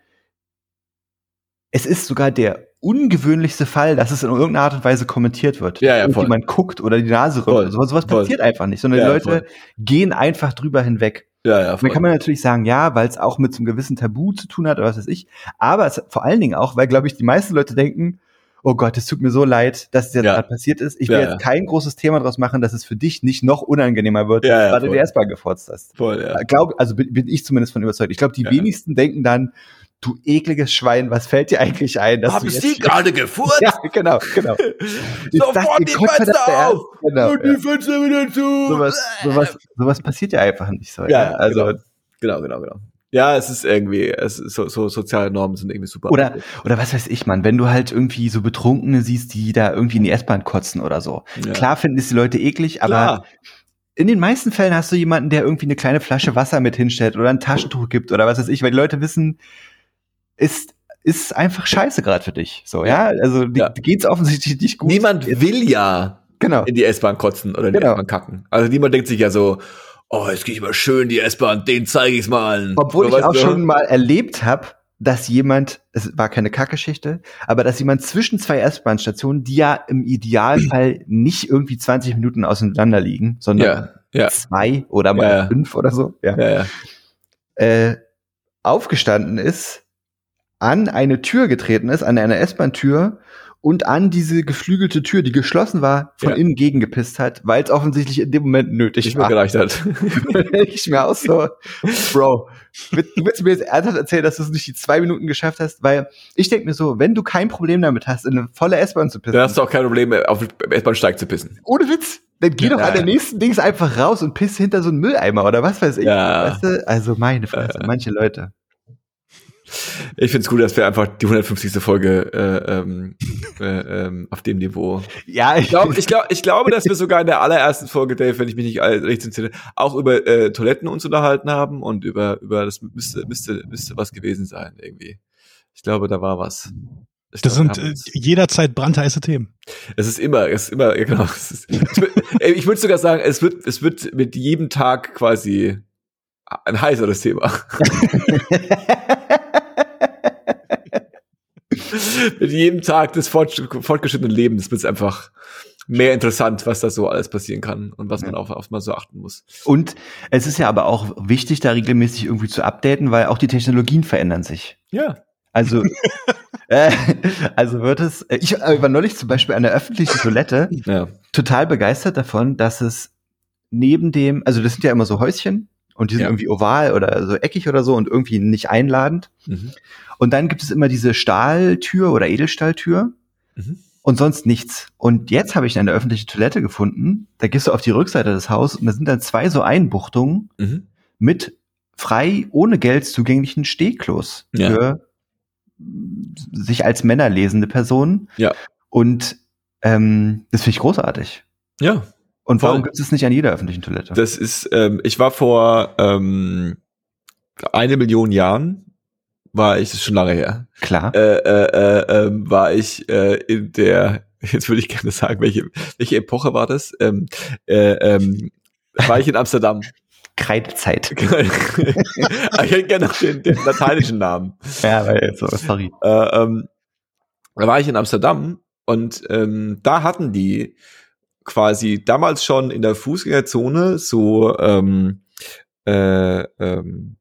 es ist sogar der ungewöhnlichste Fall, dass es in irgendeiner Art und Weise kommentiert wird. Ja, ja, voll. Jemand guckt oder die Nase rümpft. Voll, Sowas, sowas voll. passiert einfach nicht, sondern Ja, die Leute voll. gehen einfach drüber hinweg. Ja, ja, Und dann kann man natürlich sagen, ja, weil es auch mit so einem gewissen Tabu zu tun hat oder was weiß ich. Aber es, vor allen Dingen auch, weil, glaube ich, die meisten Leute denken, oh Gott, es tut mir so leid, dass es jetzt Ja. gerade passiert ist. Ich will Ja, jetzt kein großes Thema draus machen, dass es für dich nicht noch unangenehmer wird, Ja, ja, weil du voll. die S-Bahn gefurzt hast. voll, ja. Glaub, also bin, bin ich zumindest von überzeugt. Ich glaube, die wenigsten denken dann, du ekliges Schwein, was fällt dir eigentlich ein? dass du jetzt- gerade gefurzt? Ja, genau, genau. Sofort die Fenster auf! Genau, Und ja. die Fenster wieder zu! sowas, sowas, sowas passiert ja einfach nicht so. Ja, also genau. Genau, genau, genau. Ja, es ist irgendwie, es ist so, so soziale Normen sind irgendwie super. Oder, oder was weiß ich, man, wenn du halt irgendwie so Betrunkene siehst, die da irgendwie in die S-Bahn kotzen oder so. Ja. Klar finden es die Leute eklig, aber Klar. in den meisten Fällen hast du jemanden, der irgendwie eine kleine Flasche Wasser mit hinstellt oder ein Taschentuch gibt oder was weiß ich, weil die Leute wissen, ist, ist einfach scheiße gerade für dich. So, ja, also die, Ja. die geht's offensichtlich nicht gut. Niemand will ja genau. in die S-Bahn kotzen oder in die Genau. S-Bahn kacken. Also niemand denkt sich ja so, oh, jetzt gehe ich mal schön die S-Bahn, den zeige ich's mal. Obwohl so, ich auch du? schon mal erlebt habe, dass jemand, es war keine Kackgeschichte, aber dass jemand zwischen zwei S-Bahn-Stationen, die ja im Idealfall nicht irgendwie 20 Minuten auseinander liegen, sondern Ja, ja, zwei oder mal fünf oder so, ja. äh, aufgestanden ist, an eine Tür getreten ist, an eine S-Bahn-Tür und an diese geflügelte Tür, die geschlossen war, von Ja. innen gegengepisst hat, weil es offensichtlich in dem Moment nötig Ich mir war. gereicht hat. ich mir aus so, Bro, willst- du willst mir jetzt ernsthaft erzählen, dass du es nicht die zwei Minuten geschafft hast? Weil ich denke mir so, wenn du kein Problem damit hast, in eine volle S-Bahn zu pissen, Dann hast du auch kein Problem, auf dem S-Bahn-Steig zu pissen. ohne Witz, dann geh Ja, doch an der nächsten Dings einfach raus und piss hinter so einen Mülleimer oder was weiß ich. Ja. Weißt du? Also meine Fresse, manche Leute. Ich find's gut, dass wir einfach die 150. Folge äh, ähm, äh, ähm, auf dem Niveau. Ja, Ich, glaub, ich, glaub, ich glaube, dass wir sogar in der allerersten Folge, Dave, wenn ich mich nicht richtig entsinne, auch über äh, Toiletten uns unterhalten haben und über über das müsste müsste müsste was gewesen sein irgendwie. Ich glaube, da war was. Ich Das glaub, sind äh, jederzeit brandheiße Themen. Es ist immer, es ist immer, genau. Es ist, es ich würde sogar sagen, es wird, es wird mit jedem Tag quasi ein heißeres Thema. mit jedem Tag des fort, fortgeschrittenen Lebens wird es einfach mehr interessant, was da so alles passieren kann und was man auf, auf mal so achten muss. Und es ist ja aber auch wichtig, da regelmäßig irgendwie zu updaten, weil auch die Technologien verändern sich. Ja. Also, äh, also wird es, äh, ich äh, war neulich zum Beispiel an der öffentlichen Toilette Ja. total begeistert davon, dass es neben dem, also das sind ja immer so Häuschen und die sind Ja. irgendwie oval oder so eckig oder so und irgendwie nicht einladend. Mhm. Und dann gibt es immer diese Stahltür oder Edelstahltür Mhm. und sonst nichts. Und jetzt habe ich eine öffentliche Toilette gefunden. Da gehst du auf die Rückseite des Hauses und da sind dann zwei so Einbuchtungen Mhm. mit frei ohne Geld zugänglichen Stehklos Ja. für sich als Männer lesende Personen. Ja. Und ähm, das finde ich großartig. Ja. Und warum gibt es nicht an jeder öffentlichen Toilette? Das ist, ähm, ich war vor ähm, eine Million Jahren, war ich, das ist schon lange her, Klar. äh, äh, äh, ähm, war ich äh, in der, jetzt würde ich gerne sagen, welche, welche Epoche war das? Ähm, äh, ähm, war ich in Amsterdam. Kreidezeit. ich hätte gerne noch den, den lateinischen Namen. ja, weil, so, sorry. Äh, ähm, da war ich in Amsterdam und ähm, da hatten die quasi damals schon in der Fußgängerzone so ähm, äh, ähm,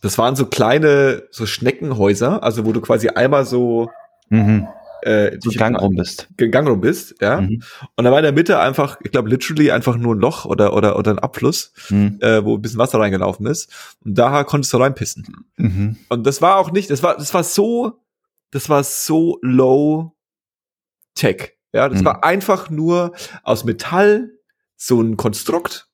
das waren so kleine so Schneckenhäuser, also wo du quasi einmal so Mhm. äh, So Gang rum bist. gegangen rum bist, ja. Mhm. Und da war in der Mitte einfach, ich glaube, literally einfach nur ein Loch oder oder oder ein Abfluss, Mhm. äh, wo ein bisschen Wasser reingelaufen ist. Und da konntest du reinpissen. Mhm. Und das war auch nicht, das war, das war so, das war so low tech. Ja, das Mhm. war einfach nur aus Metall so ein Konstrukt.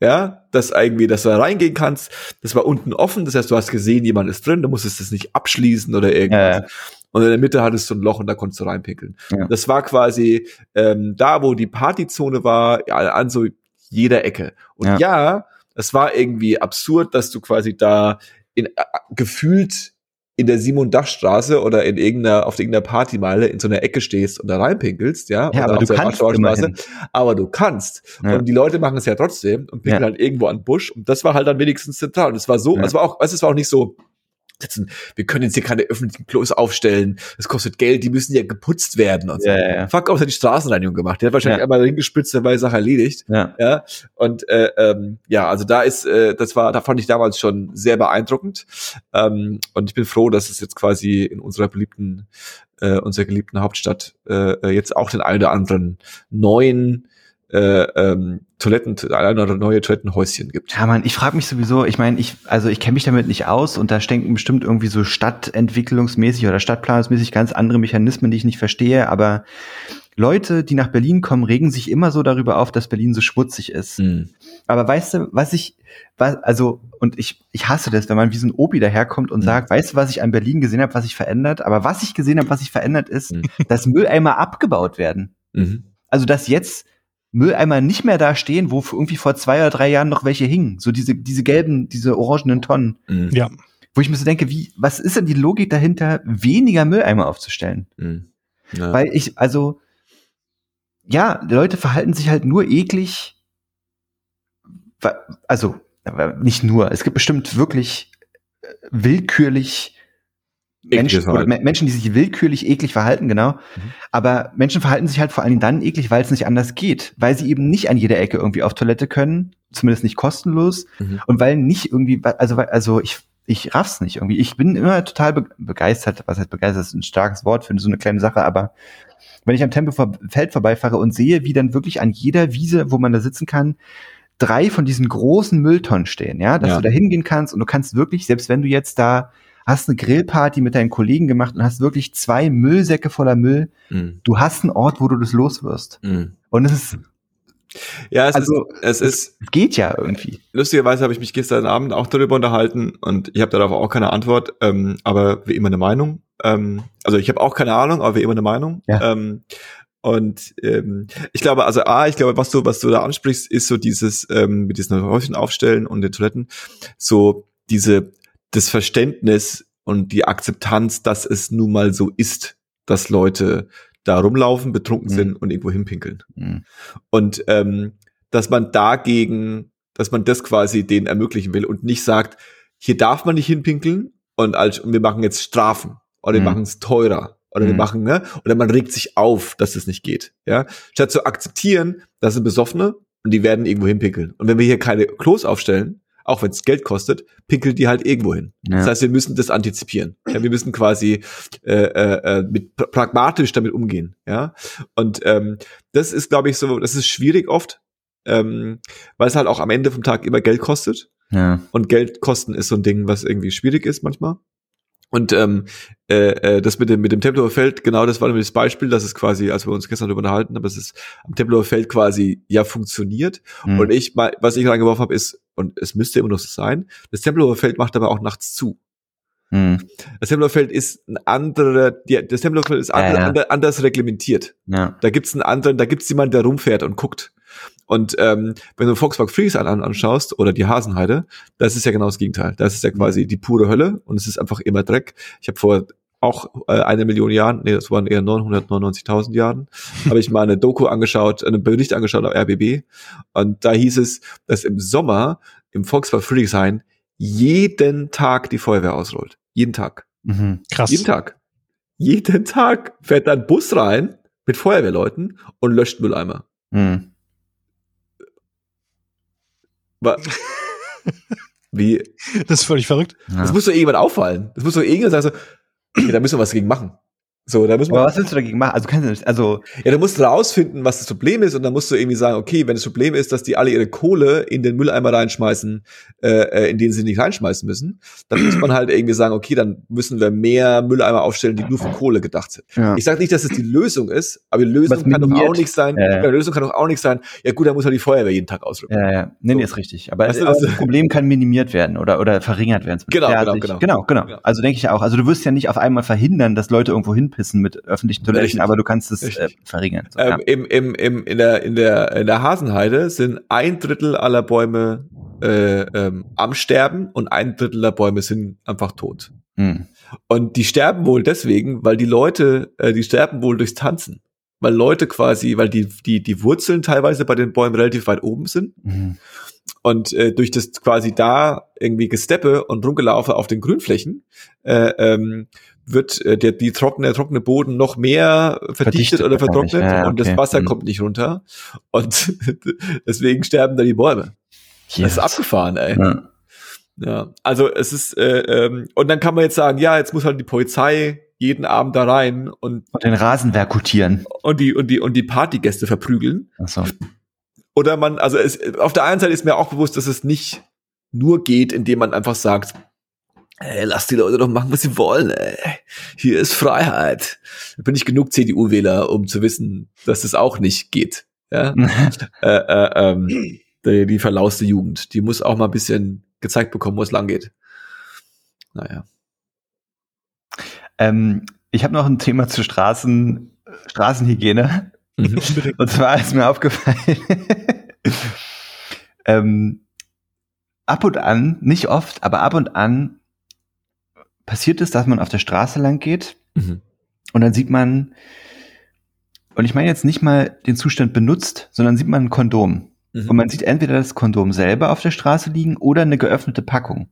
Ja, das irgendwie, dass du da reingehen kannst. Das war unten offen. Das heißt, du hast gesehen, jemand ist drin. Du musstest das nicht abschließen oder irgendwas. Ja, ja. Und in der Mitte hattest du ein Loch und da konntest du reinpinkeln. Ja. Das war quasi ähm, da, wo die Partyzone war, an so jeder Ecke. Und Ja. ja, es war irgendwie absurd, dass du quasi da in äh, gefühlt in der Simon-Dach-Straße oder in irgendeiner, auf irgendeiner Partymeile in so einer Ecke stehst und da reinpinkelst, ja, Ja, aber auf du der kannst aber du kannst. Ja. Und die Leute machen es ja trotzdem und pinkeln Ja. halt irgendwo an den Busch. Und das war halt dann wenigstens zentral. Und es war so, es war auch, es war auch nicht so, sitzen, wir können jetzt hier keine öffentlichen Klos aufstellen, das kostet Geld, die müssen ja geputzt werden und so. Ja, ja, ja. Fuck off, hat die Straßenreinigung gemacht. Der hat wahrscheinlich Ja. einmal hingespritzt, dann war die Sache erledigt. Ja. Ja, und äh, ähm, ja, also da ist, äh, das war, da fand ich damals schon sehr beeindruckend. Ähm, und ich bin froh, dass es jetzt quasi in unserer beliebten, äh, unserer geliebten Hauptstadt äh, jetzt auch den einen oder anderen neuen äh, ähm, Toiletten, ein oder neue Toilettenhäuschen gibt. Ja, Mann, ich frage mich sowieso, ich meine, ich, also ich kenne mich damit nicht aus und da stecken bestimmt irgendwie so stadtentwicklungsmäßig oder stadtplanungsmäßig ganz andere Mechanismen, die ich nicht verstehe, aber Leute, die nach Berlin kommen, regen sich immer so darüber auf, dass Berlin so schmutzig ist. Mhm. Aber weißt du, was ich, was, also, und ich, ich hasse das, wenn man wie so ein Opi daherkommt und Mhm. sagt, weißt du, was ich an Berlin gesehen habe, was sich verändert? Aber was ich gesehen habe, was sich verändert, ist, Mhm. dass Mülleimer abgebaut werden. Mhm. Also, dass jetzt Mülleimer nicht mehr da stehen, wo irgendwie vor zwei oder drei Jahren noch welche hingen. So diese, diese gelben, diese orangenen Tonnen. Mhm. Ja. Wo ich mir so denke, wie, was ist denn die Logik dahinter, weniger Mülleimer aufzustellen? Mhm. Ja. Weil ich, also, ja, die Leute verhalten sich halt nur eklig. Also, nicht nur. Es gibt bestimmt wirklich äh, willkürlich Menschen, Menschen, die sich willkürlich eklig verhalten, genau. Mhm. Aber Menschen verhalten sich halt vor allen Dingen dann eklig, weil es nicht anders geht. Weil sie eben nicht an jeder Ecke irgendwie auf Toilette können, zumindest nicht kostenlos. Mhm. Und weil nicht irgendwie, also, weil- also ich, ich raff's nicht irgendwie. Ich bin immer total be begeistert. Was heißt begeistert? Das ist ein starkes Wort für so eine kleine Sache, aber wenn ich am Tempelfeld vorbeifahre und sehe, wie dann wirklich an jeder Wiese, wo man da sitzen kann, drei von diesen großen Mülltonnen stehen, ja, dass Ja. du da hingehen kannst und du kannst wirklich, selbst wenn du jetzt da hast eine Grillparty mit deinen Kollegen gemacht und hast wirklich zwei Müllsäcke voller Müll, Mhm. du hast einen Ort, wo du das loswirst. Mhm. Und es ist, Ja, es Also, ist, es ist, es geht ja irgendwie. lustigerweise habe ich mich gestern Abend auch darüber unterhalten und ich habe darauf auch keine Antwort, ähm, aber wie immer eine Meinung. Ähm, also ich habe auch keine Ahnung, aber wie immer eine Meinung. Ja. Ähm, und ähm, ich glaube, also A, ich glaube, was du, was du da ansprichst, ist so dieses ähm, mit diesen Häuschen aufstellen und den Toiletten, so diese das Verständnis und die Akzeptanz, dass es nun mal so ist, dass Leute da rumlaufen, betrunken Mhm. sind und irgendwo hinpinkeln. Mhm. Und ähm, dass man dagegen, dass man das quasi denen ermöglichen will und nicht sagt, hier darf man nicht hinpinkeln und, als, und wir machen jetzt Strafen oder wir Mhm. machen es teurer oder wir Mhm. machen, ne? Oder man regt sich auf, dass das nicht geht. Ja? Statt zu akzeptieren, das sind Besoffene und die werden irgendwo hinpinkeln. Und wenn wir hier keine Klos aufstellen, auch wenn es Geld kostet, pinkeln die halt irgendwo hin. Ja. Das heißt, wir müssen das antizipieren. Ja, wir müssen quasi äh, äh, äh, mit pra- pragmatisch damit umgehen. Ja, und ähm, das ist, glaube ich, so, das ist schwierig oft, ähm, weil es halt auch am Ende vom Tag immer Geld kostet. Ja. Und Geldkosten ist so ein Ding, was irgendwie schwierig ist manchmal. Und ähm, äh, äh, das mit dem mit dem Tempelhofer Feld, genau, das war nämlich das Beispiel, dass es quasi, als wir uns gestern darüber unterhalten, aber es ist am Tempelhofer Feld quasi ja funktioniert. Mhm. Und ich, was ich reingeworfen habe, ist, und es müsste immer noch so sein, das Tempelhofer Feld macht aber auch nachts zu. Mhm. Das Tempelhofer Feld ist ein anderer, die, das Tempelhofer Feld ist Ja, andere, ja. ander- anders reglementiert. Ja. Da gibt's einen anderen, da gibt's jemanden, der rumfährt und guckt. Und ähm, wenn du Volkswagen Freeze an, an, anschaust oder die Hasenheide, das ist ja genau das Gegenteil. Das ist ja quasi die pure Hölle und es ist einfach immer Dreck. Ich habe vor auch äh, eine Million Jahren, nee, das waren eher 999.000 Jahren, habe ich mal eine Doku angeschaut, einen Bericht angeschaut auf RBB und da hieß es, dass im Sommer im Volkswagen Friedrichshain jeden Tag die Feuerwehr ausrollt. Jeden Tag. Mhm. Krass. Jeden Tag. Jeden Tag fährt da ein Bus rein mit Feuerwehrleuten und löscht Mülleimer. Mhm. Wie? Das ist völlig verrückt. Ja. Das muss doch irgendwann auffallen. Das muss doch irgendwann sagen so, ja, da müssen wir was gegen machen. So, da müssen Aber wir, was willst du dagegen machen? Also kannst du nicht, also ja, da musst du rausfinden, was das Problem ist und dann musst du irgendwie sagen, okay, wenn das Problem ist, dass die alle ihre Kohle in den Mülleimer reinschmeißen, äh, äh, in den sie nicht reinschmeißen müssen, dann muss man halt irgendwie sagen, okay, dann müssen wir mehr Mülleimer aufstellen, die nur für Kohle gedacht sind. ja. Ich sage nicht, dass es die Lösung ist, aber die Lösung Was kann doch auch nicht sein. Ja, ja. Die Lösung kann doch auch nicht sein. Ja gut, dann muss halt die Feuerwehr jeden Tag ausrücken. Ja, ja. Nee, nee, So. ist richtig. Aber, Weißt du, aber das- das Problem kann minimiert werden oder, oder verringert werden. Genau, genau, sich- genau. genau, genau. Ja. Also denke ich auch. Also du wirst ja nicht auf einmal verhindern, dass Leute irgendwo hinpissen mit öffentlichen Toiletten, Richtig. aber du kannst es äh, verringern. So, Ähm, ja. im, im, im, in, der, in, der, in der Hasenheide sind ein Drittel aller Bäume äh, ähm, am Sterben und ein Drittel der Bäume sind einfach tot. Hm. Und die sterben wohl deswegen, weil die Leute, äh, die sterben wohl durchs Tanzen. Weil Leute quasi, weil die, die, die Wurzeln teilweise bei den Bäumen relativ weit oben sind. Mhm. Und äh, durch das quasi da irgendwie Gesteppe und Rumgelaufe auf den Grünflächen äh, ähm, wird äh, der die trockene trockene Boden noch mehr verdichtet, Verdichtet oder vertrocknet Ja, und das okay. Wasser Mhm. kommt nicht runter und deswegen sterben da die Bäume. Das ist abgefahren, ey. Ja. Ja, also es ist äh, ähm, und dann kann man jetzt sagen, ja, jetzt muss halt die Polizei jeden Abend da rein und Und den Rasen verkutieren. und die und die und die Partygäste verprügeln. Achso. Oder man, also es, auf der einen Seite ist mir auch bewusst, dass es nicht nur geht, indem man einfach sagt, ey, lass die Leute doch machen, was sie wollen, ey. Hier ist Freiheit. Da bin ich genug CDU-Wähler, um zu wissen, dass es auch nicht geht. Ja? äh, äh, ähm, die, die verlauste Jugend, die muss auch mal ein bisschen gezeigt bekommen, wo es lang geht. Naja. ähm, ich habe noch ein Thema zur Straßen, Straßenhygiene. Mhm. Und zwar ist mir aufgefallen, ähm, ab und an, nicht oft, aber ab und an passiert es, dass man auf der Straße lang geht Mhm. und dann sieht man, und ich meine jetzt nicht mal den Zustand benutzt, sondern sieht man ein Kondom. Mhm. Und man sieht entweder das Kondom selber auf der Straße liegen oder eine geöffnete Packung.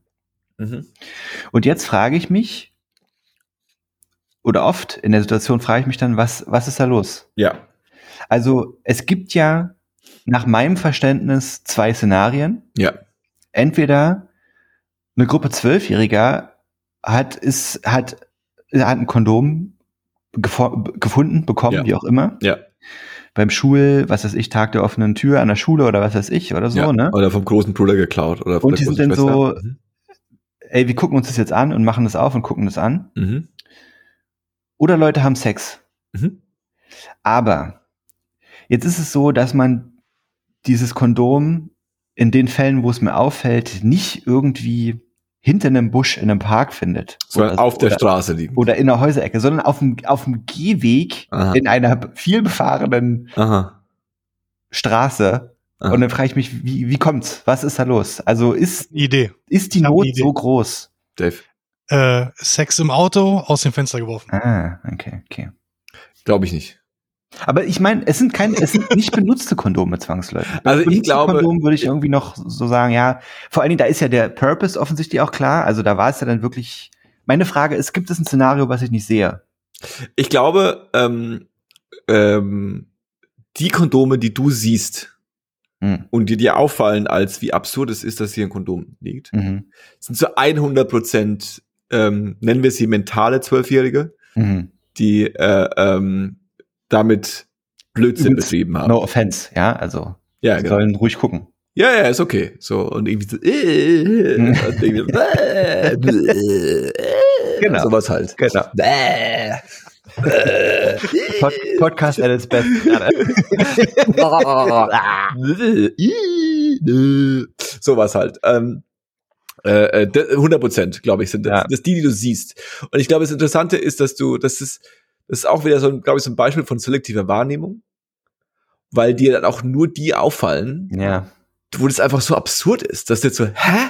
Mhm. Und jetzt frage ich mich, oder oft in der Situation frage ich mich dann, was, was ist da los? Ja. Also es gibt ja nach meinem Verständnis zwei Szenarien. Ja. Entweder eine Gruppe Zwölfjähriger hat, ist, hat, hat ein Kondom gefunden, bekommen, Ja. wie auch immer. Ja. Beim Schul, was weiß ich, Tag der offenen Tür an der Schule oder was weiß ich oder so, ja. ne? Oder vom großen Bruder geklaut. Oder von Und der die sind dann so-. Ey, wir gucken uns das jetzt an und machen das auf und gucken das an. Mhm. Oder Leute haben Sex. Mhm. Aber jetzt ist es so, dass man dieses Kondom in den Fällen, wo es mir auffällt, nicht irgendwie hinter einem Busch in einem Park findet. Sondern Oder- auf der oder, Straße liegen. Oder in der Häuserecke, sondern auf dem, auf dem Gehweg Aha. in einer viel befahrenen Aha. Straße. Aha. Und dann frage ich mich, wie, wie kommt's? Was ist da los? Also ist, Idee. ist die Not so groß? Dave. Äh, Sex im Auto, aus dem Fenster geworfen. Ah, okay, okay. Glaube ich nicht. Aber ich meine, es sind keine, es sind nicht benutzte Kondome zwangsläufig. Also ich Benutzte glaube- Kondom würde ich irgendwie noch so sagen, ja. Vor allen Dingen, da ist ja der Purpose offensichtlich auch klar. Also da war es ja dann wirklich. Meine Frage ist, gibt es ein Szenario, was ich nicht sehe? Ich glaube, ähm, ähm, die Kondome, die du siehst Hm. und die dir auffallen, als wie absurd es ist, dass hier ein Kondom liegt, Mhm. sind zu 100 Prozent, ähm, nennen wir sie mentale Zwölfjährige, Mhm. die äh, ähm, damit Blödsinn Übelst betrieben haben. No offense, ja. Also Ja, genau. sollen ruhig gucken. Ja, ja, ist okay. So, und irgendwie so, äh, und irgendwie, äh, äh, Genau. sowas halt. Genau. Bäh. Pod Podcast at its best. Sowas halt. Ähm, äh, äh, d- 100 Prozent, glaube ich, sind das, Ja. das die, die du siehst. Und ich glaube, das Interessante ist, dass du, das ist, das ist auch wieder so, glaube ich, so ein Beispiel von selektiver Wahrnehmung, weil dir dann auch nur die auffallen, ja. wo das einfach so absurd ist, dass du jetzt so, hä?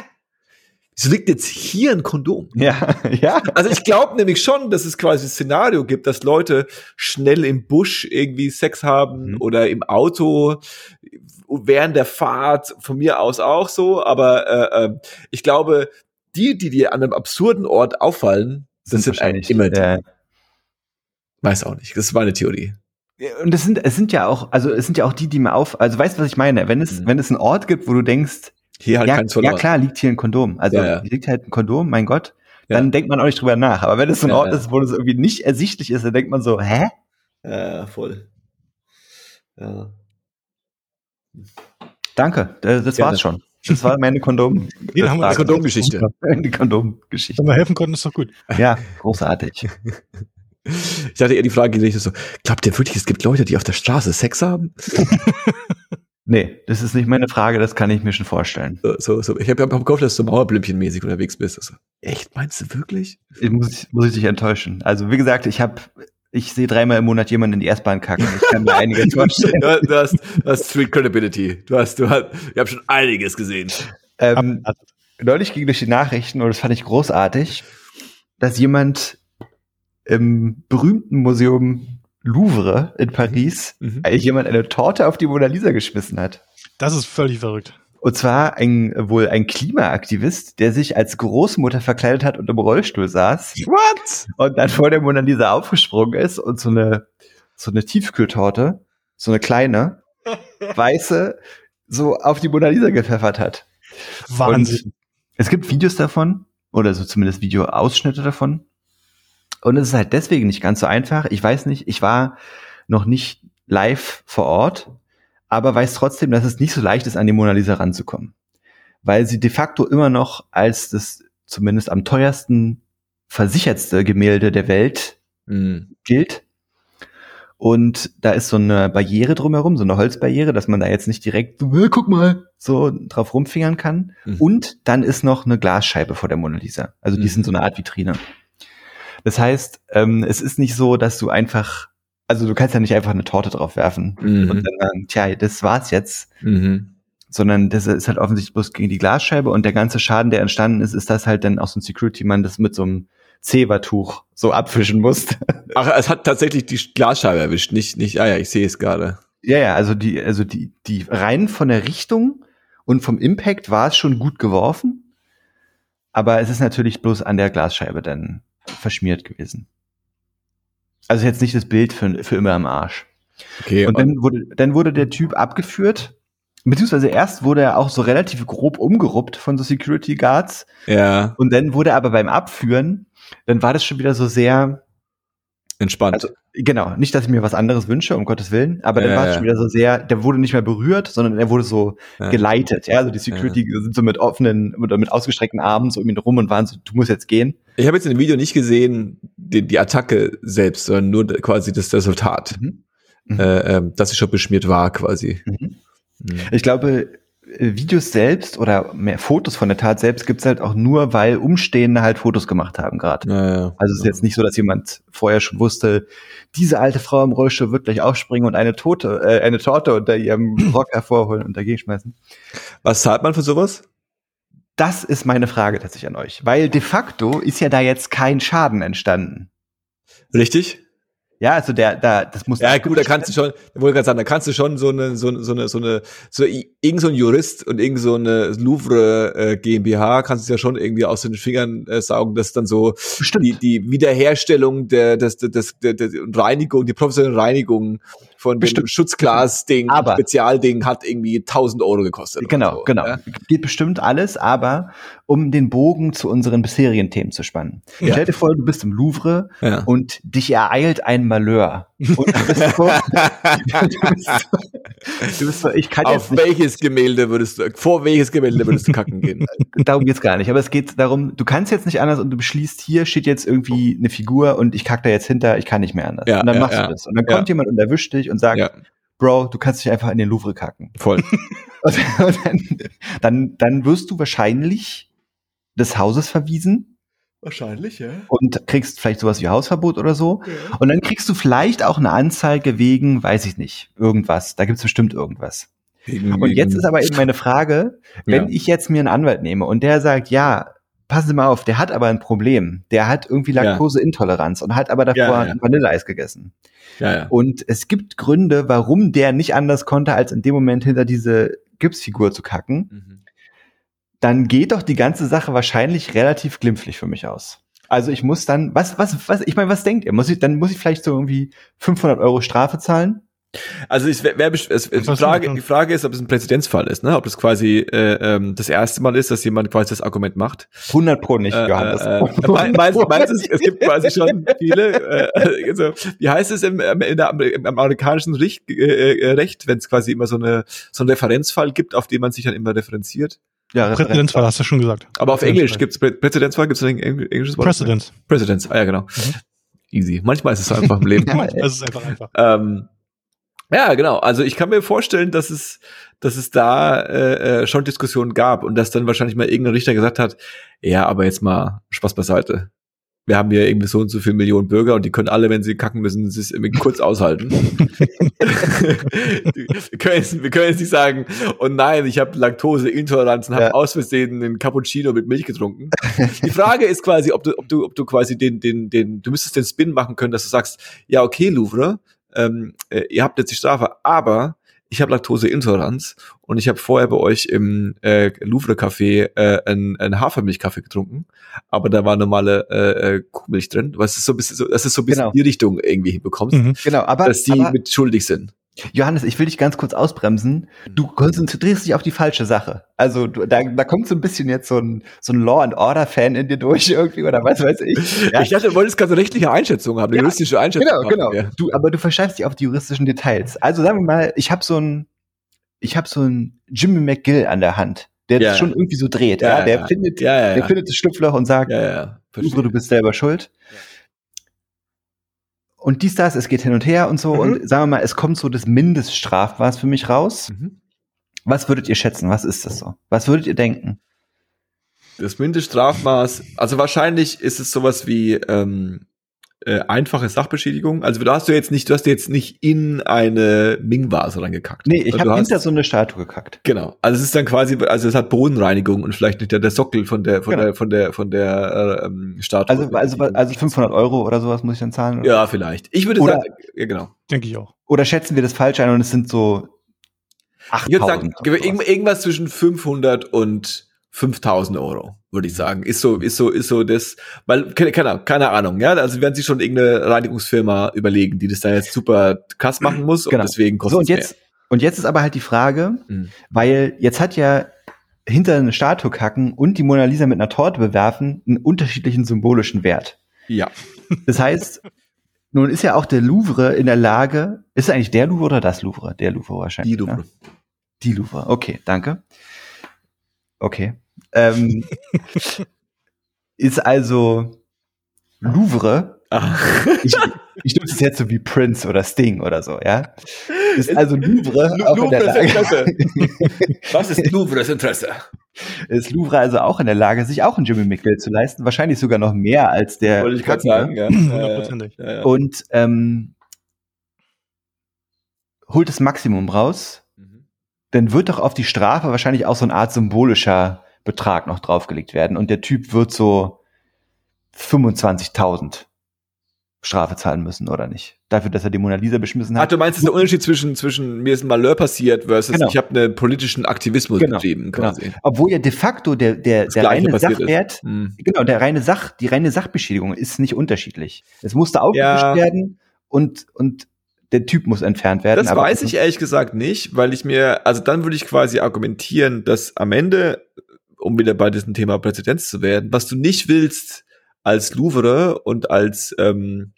Wieso liegt jetzt hier ein Kondom? Ja. Ja. Also ich glaube nämlich schon, dass es quasi ein Szenario gibt, dass Leute schnell im Busch irgendwie Sex haben Mhm. oder im Auto während der Fahrt, von mir aus auch so, aber äh, äh, ich glaube, die, die dir an einem absurden Ort auffallen, das sind, wahrscheinlich immer die. äh, Weiß auch nicht, das ist meine Theorie. Und es sind, es sind ja auch, also es sind ja auch die, die mir auf, also weißt du, was ich meine? Wenn es, Mhm. wenn es einen Ort gibt, wo du denkst, Hier halt ja, kein ja Solar. klar, liegt hier ein Kondom. Also Ja, ja. hier liegt halt ein Kondom, mein Gott. Ja. Dann denkt man auch nicht drüber nach. Aber wenn es ein Ja, Ort ja. ist, wo das irgendwie nicht ersichtlich ist, dann denkt man so, hä? Ja, voll. Ja. Danke, das, das Gerne. war's schon. Das war meine Kondom. Den haben wir Frage. Kondomgeschichte. Die Kondomgeschichte. Wenn wir helfen konnten, ist doch gut. Ja, großartig. Ich dachte eher die Frage, die ich so, glaubt ihr wirklich, es gibt Leute, die auf der Straße Sex haben? Nee, das ist nicht meine Frage, das kann ich mir schon vorstellen. So, so, so. Ich habe hab gehofft, dass du Mauerblümchen-mäßig unterwegs bist. Also, echt, meinst du wirklich? Ich muss, muss ich dich enttäuschen. Also, wie gesagt, ich habe, ich sehe dreimal im Monat jemanden in die S-Bahn kacken. Ich kann mir einiges vorstellen. Du, du hast, du hast Street Credibility. Du hast, du hast, ich habe schon einiges gesehen. Ähm, neulich ging durch die Nachrichten und das fand ich großartig. dass jemand im berühmten Museum Louvre in Paris Mhm. äh, jemand eine Torte auf die Mona Lisa geschmissen hat. Das ist völlig verrückt. Und zwar ein, wohl ein Klimaaktivist, der sich als Großmutter verkleidet hat und im Rollstuhl saß What? und dann vor der Mona Lisa aufgesprungen ist und so eine, so eine Tiefkühltorte, so eine kleine, weiße, so auf die Mona Lisa gepfeffert hat. Wahnsinn. Es gibt Videos davon, oder so zumindest Videoausschnitte davon. Und es ist halt deswegen nicht ganz so einfach. Ich weiß nicht, ich war noch nicht live vor Ort, aber weiß trotzdem, dass es nicht so leicht ist, an die Mona Lisa ranzukommen. Weil sie de facto immer noch als das zumindest am teuersten versichertste Gemälde der Welt Mhm. gilt. Und da ist so eine Barriere drumherum, so eine Holzbarriere, dass man da jetzt nicht direkt, "Äh, guck mal, so drauf rumfingern kann. Mhm. Und dann ist noch eine Glasscheibe vor der Mona Lisa. Also die Mhm. sind so eine Art Vitrine. Das heißt, ähm, es ist nicht so, dass du einfach, also du kannst ja nicht einfach eine Torte drauf werfen Mhm. und dann sagen, tja, das war's jetzt, Mhm. sondern das ist halt offensichtlich bloß gegen die Glasscheibe und der ganze Schaden, der entstanden ist, ist, dass halt dann auch so ein Security-Mann das mit so einem Zebertuch so abfischen muss. Ach, es hat tatsächlich die Glasscheibe erwischt, nicht, nicht, ah ja, ich sehe es gerade. Ja, ja, also die, also die, die rein von der Richtung und vom Impact war es schon gut geworfen, aber es ist natürlich bloß an der Glasscheibe dann verschmiert gewesen. Also jetzt nicht das Bild für, für immer am Arsch. Okay, Und dann wurde, dann wurde der Typ abgeführt, beziehungsweise erst wurde er auch so relativ grob umgeruppt von so Security Guards ja, und dann wurde aber beim Abführen, dann war das schon wieder so sehr, entspannt. Also, Genau, nicht, dass ich mir was anderes wünsche, um Gottes Willen, aber dann Ja, war es ja. schon wieder so sehr, der wurde nicht mehr berührt, sondern er wurde so Ja. geleitet. Ja, also die Security sind so mit offenen oder mit ausgestreckten Armen so um ihn rum und waren so, du musst jetzt gehen. Ich habe jetzt in dem Video nicht gesehen, die, die Attacke selbst, sondern nur quasi das Resultat, Mhm. Mhm. äh, ähm, dass sie schon beschmiert war quasi. Mhm. Mhm. Ich glaube, äh, Videos selbst oder mehr Fotos von der Tat selbst gibt's halt auch nur, weil Umstehende halt Fotos gemacht haben gerade. Naja. Also es ist jetzt nicht so, dass jemand vorher schon wusste, diese alte Frau im Rollstuhl wird gleich aufspringen und eine Tote, äh, eine Torte unter ihrem Rock hervorholen und dagegen schmeißen. Was zahlt man für sowas? Das ist meine Frage tatsächlich an euch. Weil de facto ist ja da jetzt kein Schaden entstanden. Richtig? Ja, also der, da, das muss. Ja, gut, da kannst du schon, wollte gerade sagen, da kannst du schon so eine, so, eine- so eine, so eine, so irgend so ein Jurist und irgend so eine Louvre äh, GmbH kannst du ja schon irgendwie aus den Fingern äh, saugen, dass dann so Bestimmt. die, die Wiederherstellung der, des, des, des, der, der Reinigung, die professionelle Reinigung von dem Bestimmt. Schutzglas-Ding, Aber- Spezialding hat irgendwie 1000 Euro gekostet. Genau, so, genau. Ja? Geht bestimmt alles, aber um den Bogen zu unseren bisherigen Themen zu spannen. Ja. Stell dir vor, du bist im Louvre Ja. und dich ereilt ein Malheur. Und du bist so, du bist so, du bist so ich kann Auf jetzt nicht, welches Gemälde würdest du, vor welches Gemälde würdest du kacken gehen? darum geht's gar nicht, aber es geht darum, du kannst jetzt nicht anders und du beschließt, hier steht jetzt irgendwie eine Figur und ich kack da jetzt hinter, ich kann nicht mehr anders. Ja, und dann ja, machst ja. du das. Und dann kommt jemand und erwischt dich und sagt, Bro, du kannst dich einfach in den Louvre kacken. voll. Und dann, dann, dann wirst du wahrscheinlich des Hauses verwiesen Wahrscheinlich, ja. und kriegst vielleicht sowas wie Hausverbot oder so. Und dann kriegst du vielleicht auch eine Anzeige wegen, weiß ich nicht, irgendwas. Da gibt's bestimmt irgendwas. Und jetzt ist aber eben meine Frage, wenn Ja. ich jetzt mir einen Anwalt nehme und der sagt, ja, passen Sie mal auf, der hat aber ein Problem. Der hat irgendwie Ja. Laktoseintoleranz und hat aber davor Ja, ja. Vanilleeis gegessen. ja, ja. Und es gibt Gründe, warum der nicht anders konnte, als in dem Moment hinter diese Gipsfigur zu kacken. Mhm. Dann geht doch die ganze Sache wahrscheinlich relativ glimpflich für mich aus. Also ich muss dann, was, was, was, ich meine, was denkt ihr? Muss ich, dann muss ich vielleicht so irgendwie 500 Euro Strafe zahlen? Also ich, wer, wer, es, es, die, Frage, die Frage ist, ob es ein Präzedenzfall ist, ne? Ob das quasi äh, ähm, das erste Mal ist, dass jemand quasi das Argument macht. 100 pro nicht, Äh, Johannes. äh, äh, mein- meinst, meinst, du, es gibt quasi schon viele, äh, also, wie heißt es im, im, in der, im amerikanischen Richt, äh, äh, Recht, wenn es quasi immer so, eine, so einen Referenzfall gibt, auf den man sich dann immer referenziert? Ja, Präzedenzfall hast du schon gesagt. Aber auf Englisch Präzedenzfall. gibt es Prä Präzedenzfall, gibt es ein Engl- englisches Wort? Precedence. Präzedenz, ah ja genau. Mhm. Easy. Manchmal ist es einfach im Leben. Manchmal ist es einfach einfach. Ähm, ja, genau. Also ich kann mir vorstellen, dass es, dass es da äh, äh, schon Diskussionen gab und dass dann wahrscheinlich mal irgendein Richter gesagt hat, ja, aber jetzt mal Spaß beiseite. Wir haben hier irgendwie so und so viele Millionen Bürger und die können alle, wenn sie kacken müssen, es irgendwie kurz aushalten. wir, können jetzt, wir können jetzt nicht sagen, oh nein, ich habe Laktoseintoleranz und habe Ja. aus Versehen einen Cappuccino mit Milch getrunken. Die Frage ist quasi, ob du, ob du, ob du quasi den, den, den, du müsstest den Spin machen können, dass du sagst, ja, okay, Louvre, ähm, äh, ihr habt jetzt die Strafe, aber ich habe Laktoseintoleranz und ich habe vorher bei euch im äh, Louvre-Café äh, einen, einen Hafermilchkaffee getrunken, aber da war normale äh, äh, Kuhmilch drin. Was ist so ein bisschen so, dass es so ein bisschen Genau. in die Richtung irgendwie hinbekommst, Mhm. Genau, aber, dass die aber mit schuldig sind. Johannes, ich will dich ganz kurz ausbremsen. Du konzentrierst dich auf die falsche Sache. Also du, da, da kommt so ein bisschen jetzt so ein, so ein Law and Order Fan in dir durch irgendwie oder was weiß ich. Ja, Ich dachte, du wolltest gerade eine rechtliche Einschätzung haben, eine Ja, juristische Einschätzung. genau, genau. Ja. Du, aber du verschreibst dich auf die juristischen Details. Also sagen wir mal, ich habe so ein, ich habe so ein Jimmy McGill an der Hand, der Ja. das schon irgendwie so dreht. Ja, Ja, der findet, der findet das Schlupfloch und sagt, Ja, ja, ja. Uwe, du bist selber schuld. Und dies, das, es geht hin und her und so. Mhm. Und sagen wir mal, es kommt so das Mindeststrafmaß für mich raus. Mhm. Was würdet ihr schätzen? Was ist das so? Was würdet ihr denken? Das Mindeststrafmaß, also wahrscheinlich ist es sowas wie ähm, äh, einfache Sachbeschädigung. Also du hast du jetzt nicht, du hast jetzt nicht in eine Ming-Vase reingekackt. Nee, ich Also habe hast- hinter so eine Statue gekackt. Genau. Also es ist dann quasi, also es hat Bodenreinigung und vielleicht nicht der, der Sockel von der von Genau. der von der von der äh, ähm, Statue. Also, also, also 500 Euro oder sowas muss ich dann zahlen? oder? ja, vielleicht. Ich würde Oder- sagen, ja genau. Denke ich auch. Oder schätzen wir das falsch ein und es sind so Ich würde sagen, 8000 irgendwas zwischen 500 und 5000 Euro, würde ich sagen. Ist so, ist so, ist so das, weil, keine, keine, Ahnung, ja, also werden sich schon irgendeine Reinigungsfirma überlegen, die das da jetzt super krass machen muss Genau. und deswegen So, kostet und jetzt, und jetzt ist aber halt die Frage, Mhm. weil jetzt hat ja hinter eine Statue kacken und die Mona Lisa mit einer Torte bewerfen einen unterschiedlichen symbolischen Wert. Ja. Das heißt, nun ist ja auch der Louvre in der Lage, ist es eigentlich der Louvre oder das Louvre? Der Louvre wahrscheinlich. Die Louvre. Ne? Die Louvre, okay, danke. Okay. Ähm, ist also Louvre, Ah. ich, ich nutze es jetzt so wie Prince oder Sting oder so, ja. Ist also Louvre Lu- auch in der Louvres Lage, Was ist Louvres Interesse? ist Louvre also auch in der Lage, sich auch einen Jimmy McGill zu leisten, wahrscheinlich sogar noch mehr als der Wollte ich gerade sagen, ja. Hundertprozentig. Ja, ja. und ähm, holt das Maximum raus, Mhm. dann wird doch auf die Strafe wahrscheinlich auch so eine Art symbolischer Betrag noch draufgelegt werden und der Typ wird so 25.000 Strafe zahlen müssen oder nicht? Dafür, dass er die Mona Lisa beschmissen Ach, hat. du meinst, das ist der Unterschied zwischen, zwischen mir ist ein Malheur passiert versus Genau. ich habe einen politischen Aktivismus Genau, betrieben, genau. Obwohl ja de facto der, der, Das der reine. Sachwert, Hm. genau, der reine Sach, die reine Sachbeschädigung ist nicht unterschiedlich. Es musste aufgewischt Ja. werden und, und der Typ muss entfernt werden. Das weiß ich ehrlich gesagt nicht, weil ich mir, also dann würde ich quasi argumentieren, dass am Ende, um wieder bei diesem Thema Präzedenz zu werden, was du nicht willst als Louvre und als ähm,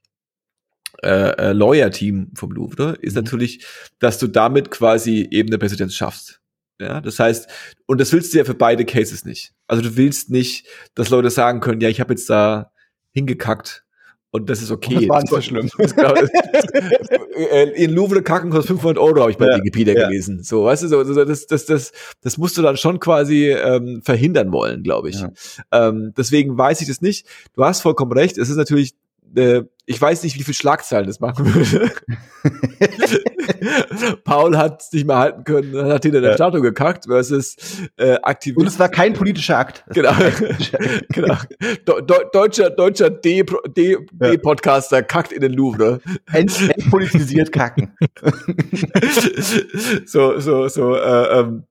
äh, äh, Lawyer-Team vom Louvre, ist Mhm. natürlich, dass du damit quasi eben eine Präzedenz schaffst. Ja, das heißt, und das willst du ja für beide Cases nicht. Also du willst nicht, dass Leute sagen können, ja, ich habe jetzt da hingekackt und das ist okay. Das war nicht so schlimm. das, glaub, das, äh, in Louvre kacken kostet 500 Euro, habe ich bei Ja, Wikipedia ja. gelesen. So, weißt du, so, so, das, das, das, das musst du dann schon quasi ähm, verhindern wollen, glaube ich. Ja. Ähm, deswegen weiß ich das nicht. Du hast vollkommen recht. Es ist natürlich, äh, ich weiß nicht, wie viel Schlagzeilen das machen würde. Paul hat es nicht mehr halten können, hat hinter der Ja. Statue gekackt versus äh, Und Aktivist. es war kein politischer Akt. Es Genau, war kein politischer Akt. genau. Do, do, deutscher deutscher D, D, Ja. Kackt in den Louvre. Ent, entpolitisiert kacken. so, so, so, äh, ähm,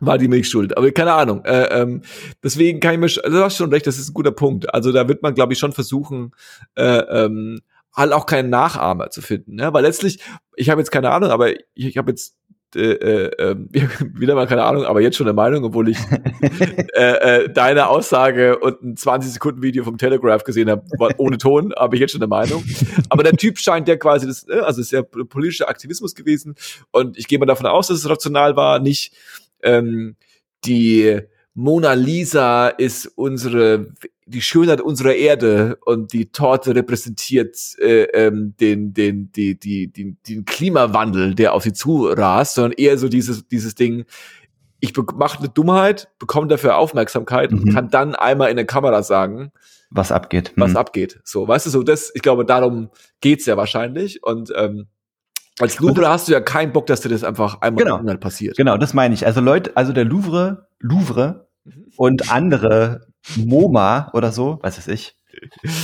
war die Milch schuld. Aber keine Ahnung. Äh, ähm, deswegen kann ich mir, du hast schon recht, das ist ein guter Punkt. Also da wird man, glaube ich, schon versuchen, äh, ähm, halt auch keinen Nachahmer zu finden. Ne? Weil letztlich, ich habe jetzt keine Ahnung, aber ich, ich habe jetzt äh, äh, ähm, wieder mal keine Ahnung, aber jetzt schon eine Meinung, obwohl ich äh, äh, deine Aussage und ein 20 Sekunden Video vom Telegraph gesehen habe, ohne Ton, habe ich jetzt schon eine Meinung. Aber der Typ scheint ja quasi das, äh, also ist ja politischer Aktivismus gewesen und ich gehe mal davon aus, dass es rational war, nicht ähm, die Mona Lisa ist unsere die Schönheit unserer Erde und die Torte repräsentiert äh, ähm, den den die die die den Klimawandel, der auf sie zurast, sondern eher so dieses dieses Ding ich mache eine Dummheit, bekomme dafür Aufmerksamkeit Mhm. und kann dann einmal in der Kamera sagen, Was abgeht. was Hm. abgeht. So, weißt du, so das, ich glaube, darum geht's ja wahrscheinlich. Und ähm, als Louvre hast du ja keinen Bock, dass dir das einfach einmal Genau. passiert. Genau, das meine ich. Also Leute, also der Louvre, Louvre und andere MoMA oder so, was weiß ich,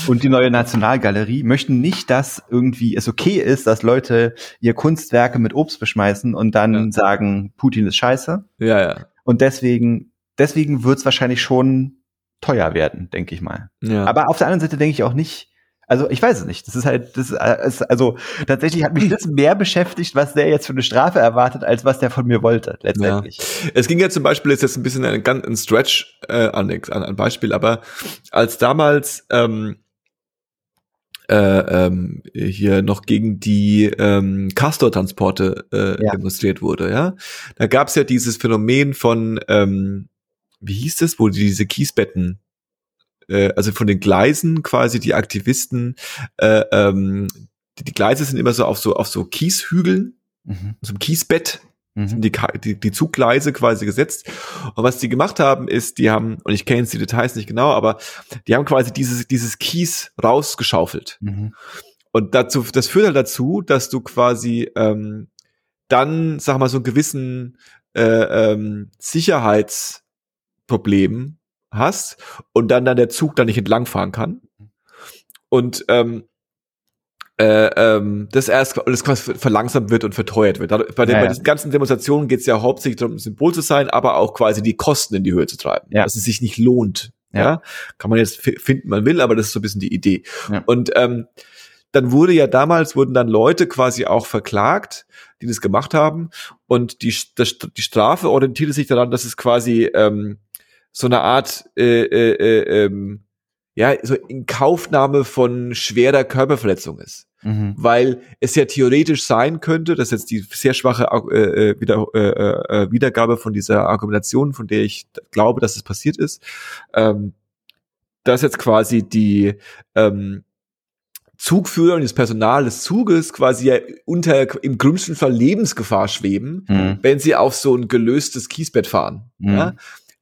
und die neue Nationalgalerie möchten nicht, dass irgendwie es okay ist, dass Leute ihr Kunstwerke mit Obst beschmeißen und dann Ja. sagen, Putin ist scheiße. Ja, ja. Und deswegen, deswegen wird es wahrscheinlich schon teuer werden, denke ich mal. ja. Aber auf der anderen Seite denke ich auch nicht, also ich weiß es nicht. Das ist halt, das äh, ist, also tatsächlich hat mich das mehr beschäftigt, was der jetzt für eine Strafe erwartet, als was der von mir wollte, letztendlich. Es ging ja zum Beispiel ist jetzt ein bisschen ein, ein Stretch äh, an, an, an Beispiel, aber als damals ähm, äh, ähm, hier noch gegen die ähm, Castor-Transporte äh, Ja. demonstriert wurde, ja, da gab es ja dieses Phänomen von, ähm, wie hieß das, wo die diese Kiesbetten äh, also von den Gleisen quasi die Aktivisten, äh, ähm, die, die Gleise sind immer so auf so auf so Kieshügeln, Mhm. so einem Kiesbett Mhm. sind die, die, die Zuggleise quasi gesetzt. Und was die gemacht haben, ist, die haben, und ich kenne jetzt die Details nicht genau, aber die haben quasi dieses, dieses Kies rausgeschaufelt. Mhm. Und dazu, das führt halt dazu, dass du quasi ähm, dann, sag mal, so einen gewissen äh, ähm, Sicherheitsproblem hast und dann dann der Zug da nicht entlangfahren kann. Und ähm, äh, ähm, das erst und das quasi verlangsamt wird und verteuert wird. Bei, den, Ja, bei ja. diesen ganzen Demonstrationen geht es ja hauptsächlich darum, ein Symbol zu sein, aber auch quasi die Kosten in die Höhe zu treiben, Ja. dass es sich nicht lohnt. Ja. Kann man jetzt fi- finden, man will, aber das ist so ein bisschen die Idee. Und ähm, dann wurde ja damals wurden dann Leute quasi auch verklagt, die das gemacht haben und die das, die Strafe orientierte sich daran, dass es quasi ähm, so eine Art äh, äh, äh, ähm, ja so in Kaufnahme von schwerer Körperverletzung ist Mhm. weil es ja theoretisch sein könnte, das ist jetzt die sehr schwache äh, äh, wieder, äh, äh, Wiedergabe von dieser Argumentation, von der ich glaube, dass es passiert ist, ähm, dass jetzt quasi die ähm, Zugführer und das Personal des Zuges quasi ja unter im größten Fall Lebensgefahr schweben, Mhm. wenn sie auf so ein gelöstes Kiesbett fahren. Mhm. Ja?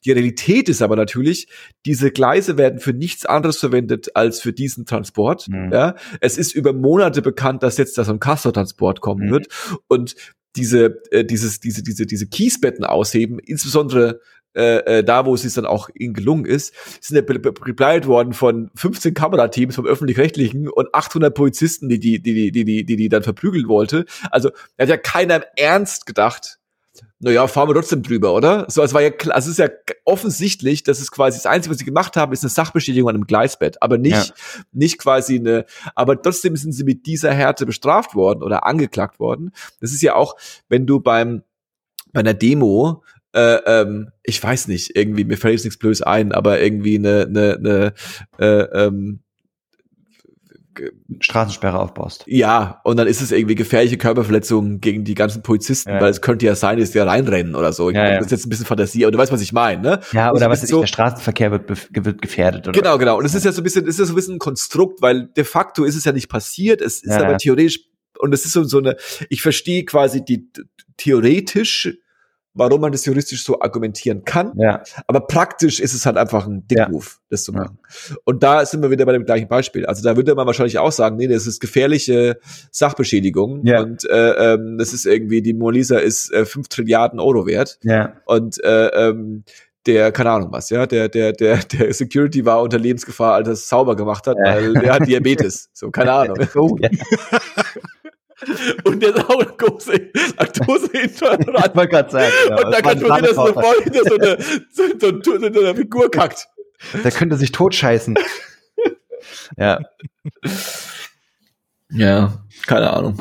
Die Realität ist aber natürlich, diese Gleise werden für nichts anderes verwendet als für diesen Transport. Mhm. Ja? Es ist über Monate bekannt, dass jetzt da so ein Castor-Transport kommen Mhm. wird und diese, äh, dieses, diese, diese, diese Kiesbetten ausheben, insbesondere äh, äh, da, wo es sich dann auch ihnen gelungen ist, sind ja be- be- begleitet worden von 15 Kamerateams vom öffentlich-rechtlichen und 800 Polizisten, die die, die, die, die, die, die, die dann verprügeln wollte. Also, da hat ja keiner im Ernst gedacht, naja, fahren wir trotzdem drüber, oder? So, es war ja klar, es ist ja offensichtlich, dass es quasi das Einzige, was sie gemacht haben, ist eine Sachbeschädigung an einem Gleisbett, aber nicht, nicht quasi eine, aber trotzdem sind sie mit dieser Härte bestraft worden oder angeklagt worden. Das ist ja auch, wenn du beim, bei einer Demo, äh, ähm, ich weiß nicht, irgendwie, mir fällt jetzt nichts Blödes ein, aber irgendwie eine, eine, eine äh, ähm, Straßensperre aufbaust. ja, und dann ist es irgendwie gefährliche Körperverletzung gegen die ganzen Polizisten, Ja. weil es könnte ja sein, dass die da reinrennen oder so. Ich Ja, ja. Das ist jetzt ein bisschen Fantasie, aber du weißt, was ich meine, ne? Ja, oder was ist so- der Straßenverkehr wird, wird gefährdet. Oder Genau, genau. Und es ist ja so ein bisschen, es ist ja so ein bisschen ein Konstrukt, weil de facto ist es ja nicht passiert. Es ist aber theoretisch, und es ist so, so eine, ich verstehe quasi die theoretisch, warum man das juristisch so argumentieren kann. Ja, Aber praktisch ist es halt einfach ein Ja. Dickmove, das zu Ja. machen. Und da sind wir wieder bei dem gleichen Beispiel. Also da würde man wahrscheinlich auch sagen, nee, das ist gefährliche Sachbeschädigung. Ja. Und äh, ähm, das ist irgendwie, die Mona Lisa ist äh, 5 Trilliarden Euro wert. ja. Und äh, ähm, der, keine Ahnung was, ja, der, der, der, der Security war unter Lebensgefahr, als er es sauber gemacht hat, Ja. weil der hat Diabetes. So, keine Ahnung. Oh, ja. Und der ist auch eine große Laktoseintolerant. Ich wollte gerade sagen. genau. Und da kann schon wieder so voll hinter so eine, so, so, so, eine Figur kackt. Der könnte sich totscheißen. ja, Ja, keine Ahnung.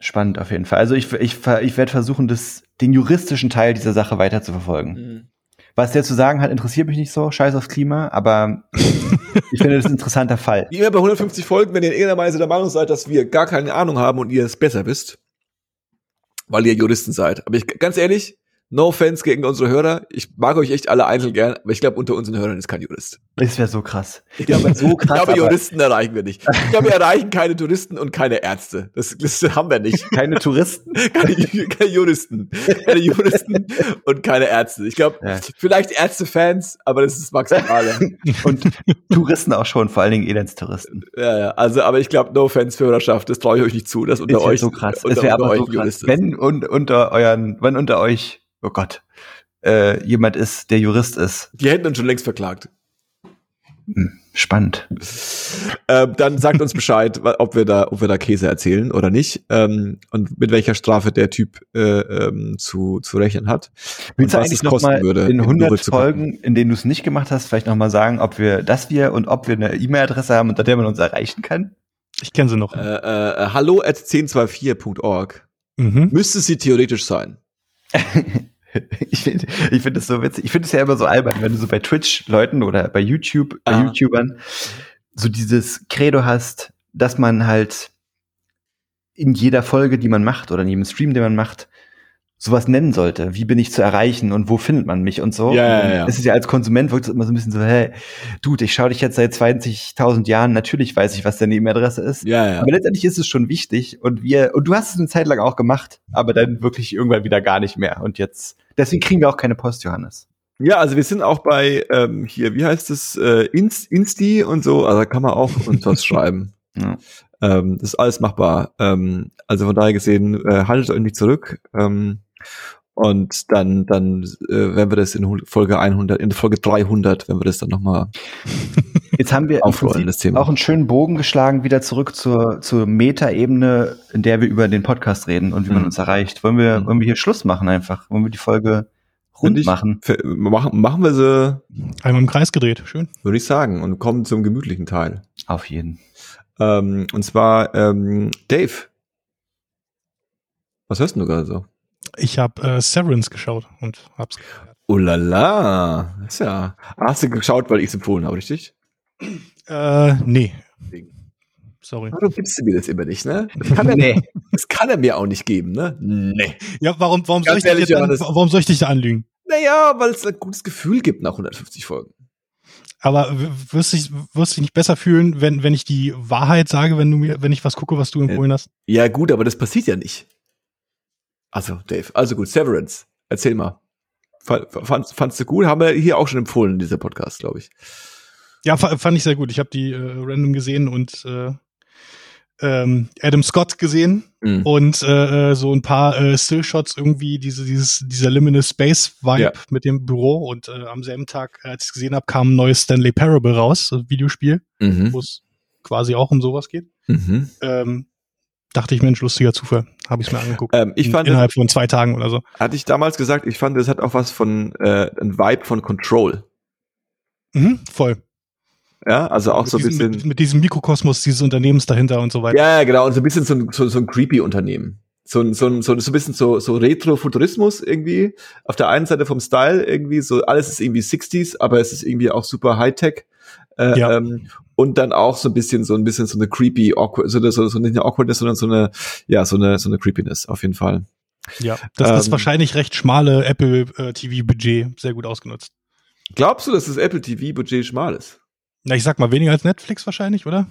spannend auf jeden Fall. Also ich, ich, ich werde versuchen, das, den juristischen Teil dieser Sache weiter zu verfolgen. Was der zu sagen hat, interessiert mich nicht so. Scheiß aufs Klima, aber ich finde das ist ein interessanter Fall. Wie immer bei 150 Folgen, wenn ihr in irgendeiner Weise der Meinung seid, dass wir gar keine Ahnung haben und ihr es besser wisst, weil ihr Juristen seid. Aber ich, ganz ehrlich, No offense gegen unsere Hörer. Ich mag euch echt alle einzeln gern, aber ich glaube, unter unseren Hörern ist kein Jurist. Das wäre so krass. Ich glaube, so krass, ich glaube Juristen erreichen wir nicht. Ich glaube, wir erreichen keine Touristen und keine Ärzte. Das, das haben wir nicht. Keine Touristen? keine, keine Juristen. Keine Juristen und keine Ärzte. Ich glaube, ja. vielleicht Ärzte-Fans, aber das ist maximal. und Touristen auch schon, vor allen Dingen Elendstouristen. Ja, ja. Also, aber ich glaube, no offense für Hörerschaft, das traue ich euch nicht zu, dass unter euch so krass. Unter, das wäre aber so krass. Wenn und, unter euren, wenn unter euch oh Gott, äh, jemand ist, der Jurist ist. Die hätten uns schon längst verklagt. Hm, spannend. Ähm, dann sagt uns Bescheid, ob wir da, ob wir da Käse erzählen oder nicht ähm, und mit welcher Strafe der Typ äh, ähm, zu, zu rechnen hat. Willst du eigentlich noch mal würde, in 100 Folgen, in denen du es nicht gemacht hast, vielleicht noch mal sagen, ob wir, dass wir und ob wir eine E-Mail-Adresse haben, unter der man uns erreichen kann? Ich kenne sie noch. Äh, äh, hallo at 1024.org. Mhm. Müsste sie theoretisch sein. ich finde ich finde es so witzig. Ich finde es ja immer so albern, wenn du so bei Twitch-Leuten oder bei YouTube, bei ah. YouTubern so dieses Credo hast, dass man halt in jeder Folge, die man macht oder in jedem Stream, den man macht, sowas nennen sollte. Wie bin ich zu erreichen und wo findet man mich und so. Ja, ja, ja. Es ist ja als Konsument wirkt es immer so ein bisschen so, hey, Dude, ich schaue dich jetzt seit 20.000 Jahren, natürlich weiß ich, was deine E-Mail-Adresse ist. Ja, ja. Aber letztendlich ist es schon wichtig und wir, und du hast es eine Zeit lang auch gemacht, aber dann wirklich irgendwann wieder gar nicht mehr. Und jetzt, deswegen kriegen wir auch keine Post, Johannes. Ja, also wir sind auch bei ähm, hier, wie heißt es, äh, Inst Insti und so, also da kann man auch uns was schreiben. Ja. Ähm, das ist alles machbar. Ähm, also von daher gesehen, äh, haltet euch nicht zurück. Ähm, und dann, dann äh, werden wir das in Folge 100, in Folge 300, wenn wir das dann nochmal Jetzt haben wir aufrollen, das Thema. auch einen schönen Bogen geschlagen, wieder zurück zur, zur Meta-Ebene, in der wir über den Podcast reden und wie mhm. man uns erreicht. Wollen wir, mhm. wollen wir hier Schluss machen einfach? Wollen wir die Folge rund ich, machen? Für, machen? Machen wir sie. Einmal im Kreis gedreht, schön. Würde ich sagen. Und kommen zum gemütlichen Teil. Auf jeden. Ähm, und zwar, ähm, Dave. Was hörst du gerade so? Ich habe äh, Severance geschaut und hab's. Oh la la. Ist ja. Hast du geschaut, weil ich es empfohlen habe, richtig? Äh, nee. Sorry. Warum gibst du mir das immer nicht, ne? Das kann, er, nee. das kann er mir auch nicht geben, ne? Nee. Ja, warum, warum, soll ich, ehrlich, an, warum soll ich dich da anlügen? Naja, weil es ein gutes Gefühl gibt nach 150 Folgen. Aber wirst du, wirst dich nicht besser fühlen, wenn, wenn ich die Wahrheit sage, wenn du mir, wenn ich was gucke, was du empfohlen hast? Ja, gut, aber das passiert ja nicht. Also, Dave, also gut, Severance, erzähl mal. Fand, fandst du gut? Haben wir hier auch schon empfohlen in dieser Podcast, glaube ich. Ja, fand ich sehr gut. Ich habe die äh, random gesehen und äh, ähm, Adam Scott gesehen mhm. und äh, äh, so ein paar äh, Stillshots irgendwie diese dieses dieser Luminous Space Vibe ja. mit dem Büro und äh, am selben Tag als ich es gesehen habe kam ein neues Stanley Parable raus Videospiel mhm. wo es quasi auch um sowas geht mhm. ähm, dachte ich, Mensch, lustiger Zufall. Habe ich es mir angeguckt. Ähm, ich fand, innerhalb von zwei Tagen oder so. Hatte ich damals gesagt, ich fand, es hat auch was von, äh, ein Vibe von Control. Mhm, voll. Ja, also auch mit so ein bisschen. Mit, mit, diesem Mikrokosmos dieses Unternehmens dahinter und so weiter. Ja, genau. Und so ein bisschen so ein, so, so ein creepy Unternehmen. So ein, so ein, so, so ein bisschen so, so Retro-Futurismus irgendwie. Auf der einen Seite vom Style irgendwie, so alles ist irgendwie 60s, aber es ist irgendwie auch super Hightech. Äh, ja. ähm, und dann auch so ein bisschen so ein bisschen so eine creepy awkward, so, so, so nicht eine awkwardness, sondern so eine ja so eine so eine creepiness auf jeden Fall. Ja, das ähm, ist wahrscheinlich recht schmale Apple äh, TV Budget sehr gut ausgenutzt. Glaubst du, dass das Apple TV Budget schmal ist? Na, ich sag mal weniger als Netflix wahrscheinlich, oder?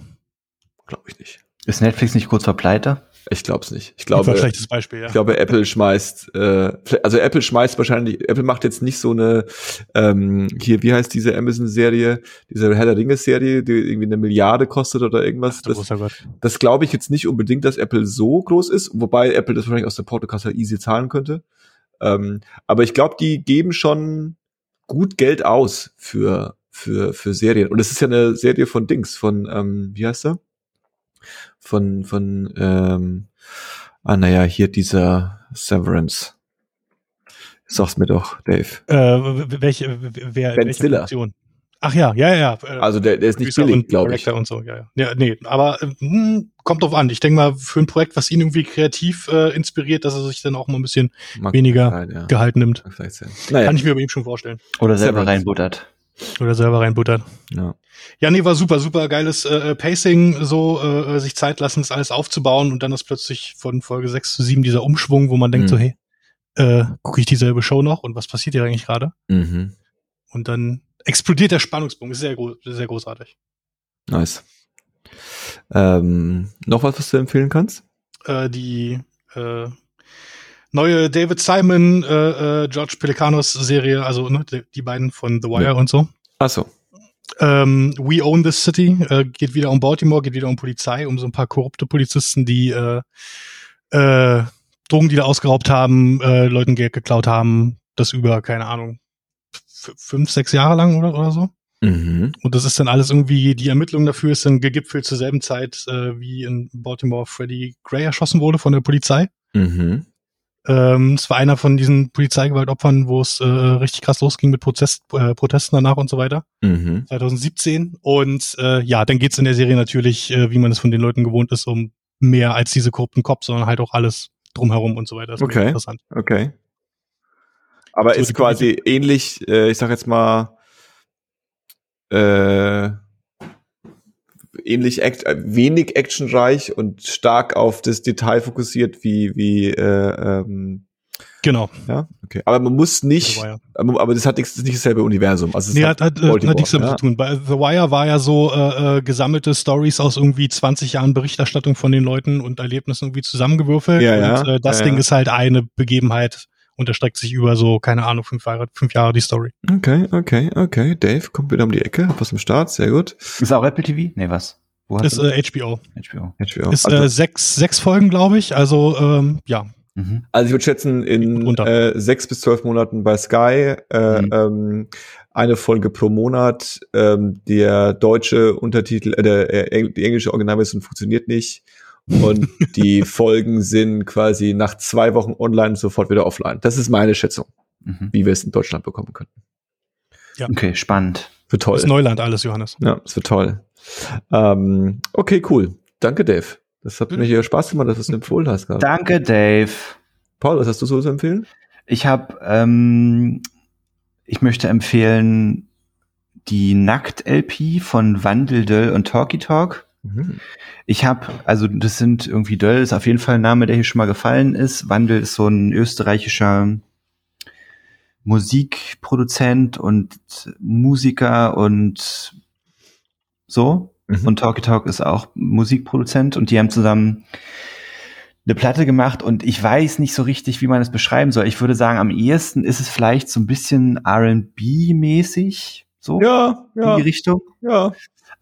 Glaube ich nicht. Ist Netflix nicht kurz vor Pleite? Ich glaube es nicht. Ich glaube, ein schlechtes Beispiel, ja. Ich glaube, Apple schmeißt, äh, also Apple schmeißt wahrscheinlich, Apple macht jetzt nicht so eine, ähm, hier, wie heißt diese Amazon-Serie, diese Herr der Ringe-Serie, die irgendwie eine Milliarde kostet oder irgendwas. Ach, das das glaube ich jetzt nicht unbedingt, dass Apple so groß ist, wobei Apple das wahrscheinlich aus der Portokasse easy zahlen könnte. Ähm, aber ich glaube, die geben schon gut Geld aus für, für, für Serien. Und es ist ja eine Serie von Dings, von, ähm, wie heißt er? Von, von, ähm, ah, naja, hier dieser Severance. Sag's mir doch, Dave. Äh, welche, wer, ben welche Stiller. Funktion? Ach ja, ja, ja. Äh, also der, der ist nicht billig, glaube ich. Und so, ja, ja. ja nee, aber hm, kommt drauf an. Ich denke mal, für ein Projekt, was ihn irgendwie kreativ äh, inspiriert, dass er sich dann auch mal ein bisschen Mag weniger sein, ja. Gehalt nimmt. Naja. Kann ich mir bei ihm schon vorstellen. Oder selber reinbuttert. Oder selber reinbuttern. Ja. Ja, nee, war super, super geiles äh, Pacing, so äh, sich Zeit lassen, das alles aufzubauen und dann ist plötzlich von Folge 6 zu 7 dieser Umschwung, wo man denkt mhm. so, hey, äh, gucke ich dieselbe Show noch und was passiert hier eigentlich gerade? Mhm. Und dann explodiert der Spannungsbogen. Ist sehr, sehr großartig. Nice. Ähm, noch was, was du empfehlen kannst? Äh, die äh, neue David Simon, äh, äh, George Pelicanos Serie, also ne, die, beiden von The Wire ja. und so. Ach so. Ähm, We Own This City äh, geht wieder um Baltimore, geht wieder um Polizei, um so ein paar korrupte Polizisten, die äh, äh, Drogen, die da ausgeraubt haben, äh, Leuten Geld geklaut haben, das über, keine Ahnung, fünf, sechs Jahre lang oder, oder so. Mhm. Und das ist dann alles irgendwie, die Ermittlung dafür ist dann gegipfelt zur selben Zeit, äh, wie in Baltimore Freddie Gray erschossen wurde von der Polizei. Mhm. Ähm, es war einer von diesen Polizeigewaltopfern, wo es äh, richtig krass losging mit Protest, äh, Protesten danach und so weiter. Mhm. 2017. Und äh, ja, dann geht's in der Serie natürlich, äh, wie man es von den Leuten gewohnt ist, um mehr als diese korrupten Cops, sondern halt auch alles drumherum und so weiter. Das okay. Interessant. Okay. Aber so, ist quasi ähnlich, äh, ich sag jetzt mal, äh, ähnlich act äh, wenig actionreich und stark auf das Detail fokussiert wie wie äh, ähm, Genau. Ja, okay. Aber man muss nicht, ja. aber das hat nichts, das ist nicht dasselbe Universum. Also nee, hat, hat, hat nichts damit ja. zu tun. Bei The Wire war ja so äh, äh, gesammelte Stories aus irgendwie 20 Jahren Berichterstattung von den Leuten und Erlebnissen irgendwie zusammengewürfelt. Ja, und äh, das Ding ist halt eine Begebenheit und erstreckt sich über so, keine Ahnung, fünf Jahre, fünf Jahre die Story. Okay, okay, okay. Dave kommt wieder um die Ecke, was im Start, sehr gut. Ist auch Apple TV? Nee, was? Wo ist äh, HBO. HBO. HBO. Ist also, äh, sechs, sechs Folgen, glaube ich. Also ähm, ja. Mhm. Also ich würde schätzen, in äh, sechs bis zwölf Monaten bei Sky äh, mhm. ähm, eine Folge pro Monat. Ähm, der deutsche Untertitel, äh, der, äh, die englische Originalversion funktioniert nicht. Und die Folgen sind quasi nach zwei Wochen online sofort wieder offline. Das ist meine Schätzung, mhm. wie wir es in Deutschland bekommen könnten. Ja. Okay, spannend. Für toll. Das ist Neuland alles, Johannes. Ja, das wird toll. Ähm, okay, cool. Danke, Dave. Das hat mir hier Spaß gemacht, dass du es empfohlen hast. Gerade. Danke, Dave. Paul, was hast du so zu empfehlen? Ich habe, ähm, ich möchte empfehlen die Nackt-LP von Wandeldöll und Talkie Talk. Mhm. Ich habe, also das sind irgendwie Döll ist auf jeden Fall ein Name, der hier schon mal gefallen ist. Wandel ist so ein österreichischer Musikproduzent und Musiker und so. Mhm. Und Talkie Talk ist auch Musikproduzent und die haben zusammen eine Platte gemacht und ich weiß nicht so richtig, wie man es beschreiben soll. Ich würde sagen, am ehesten ist es vielleicht so ein bisschen R&B-mäßig, so ja, ja, in die Richtung. Ja.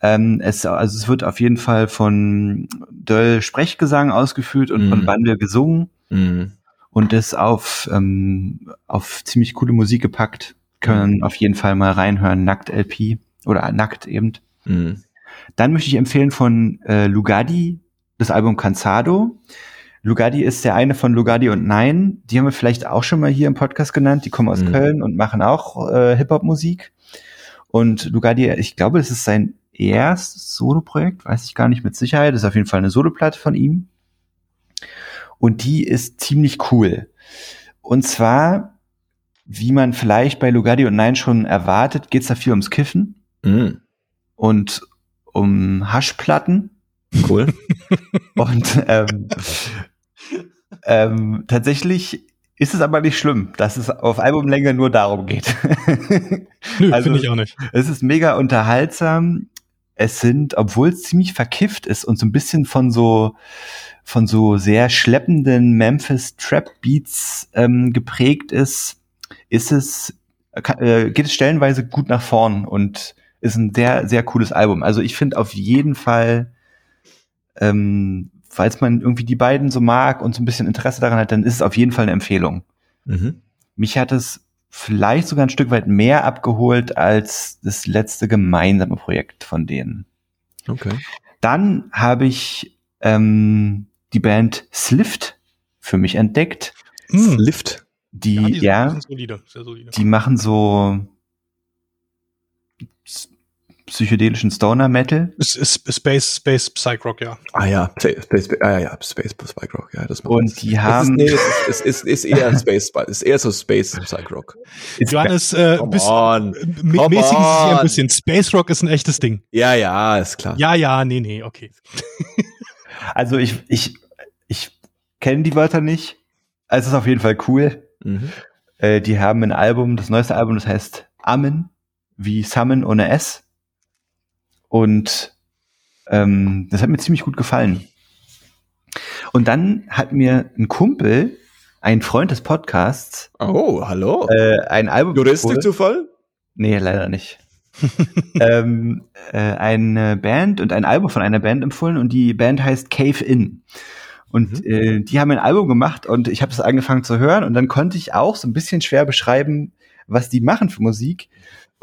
Ähm, es, also es wird auf jeden Fall von Döll Sprechgesang ausgeführt und mm. von Bande gesungen mm. und das auf, ähm, auf ziemlich coole Musik gepackt. Können mm. auf jeden Fall mal reinhören. Nackt LP oder Nackt eben. Mm. Dann möchte ich empfehlen von äh, Lugadi das Album Cansado. Lugadi ist der eine von Lugadi und Nein. Die haben wir vielleicht auch schon mal hier im Podcast genannt. Die kommen aus mm. Köln und machen auch äh, Hip-Hop-Musik. Und Lugadi, ich glaube, das ist sein erstes Solo-Projekt, weiß ich gar nicht mit Sicherheit. Das ist auf jeden Fall eine Soloplatte von ihm. Und die ist ziemlich cool. Und zwar, wie man vielleicht bei Lugardi und Nein schon erwartet, geht's da viel ums Kiffen mm. und um Haschplatten. Cool. und ähm, ähm, tatsächlich ist es aber nicht schlimm, dass es auf Albumlänge nur darum geht. Nö, also, finde ich auch nicht. Es ist mega unterhaltsam es sind, obwohl es ziemlich verkifft ist und so ein bisschen von so von so sehr schleppenden Memphis Trap Beats ähm, geprägt ist, ist es äh, geht es stellenweise gut nach vorn und ist ein sehr sehr cooles Album. Also ich finde auf jeden Fall, ähm, falls man irgendwie die beiden so mag und so ein bisschen Interesse daran hat, dann ist es auf jeden Fall eine Empfehlung. Mhm. Mich hat es vielleicht sogar ein Stück weit mehr abgeholt als das letzte gemeinsame Projekt von denen. Okay. Dann habe ich ähm, die Band Slift für mich entdeckt. Hm. Slift. Die, ja, die, ja, solide, solide. die machen so psychedelischen Stoner Metal. Space, Space Psych Rock, ja. Ah ja, Space, Space, ah ja, Space Psych Rock, ja, das Und die haben. Es ist, nee, es ist, ist, ist eher Space, ist eher so Space Psych Rock. Johannes, äh, bis, mäßigen Sie sich ein bisschen. Space Rock ist ein echtes Ding. Ja, ja, ist klar. Ja, ja, nee, nee, okay. also ich, ich, ich kenne die Wörter nicht. Es ist auf jeden Fall cool. Mhm. Äh, die haben ein Album, das neueste Album, das heißt Amen, wie Summon ohne S. Und ähm, das hat mir ziemlich gut gefallen. Und dann hat mir ein Kumpel, ein Freund des Podcasts, oh, hallo, äh, ein Album. Juristikzufall? Nee, leider nicht. ähm, äh, eine Band und ein Album von einer Band empfohlen und die Band heißt Cave In. Und mhm. äh, die haben ein Album gemacht und ich habe das angefangen zu hören und dann konnte ich auch so ein bisschen schwer beschreiben, was die machen für Musik.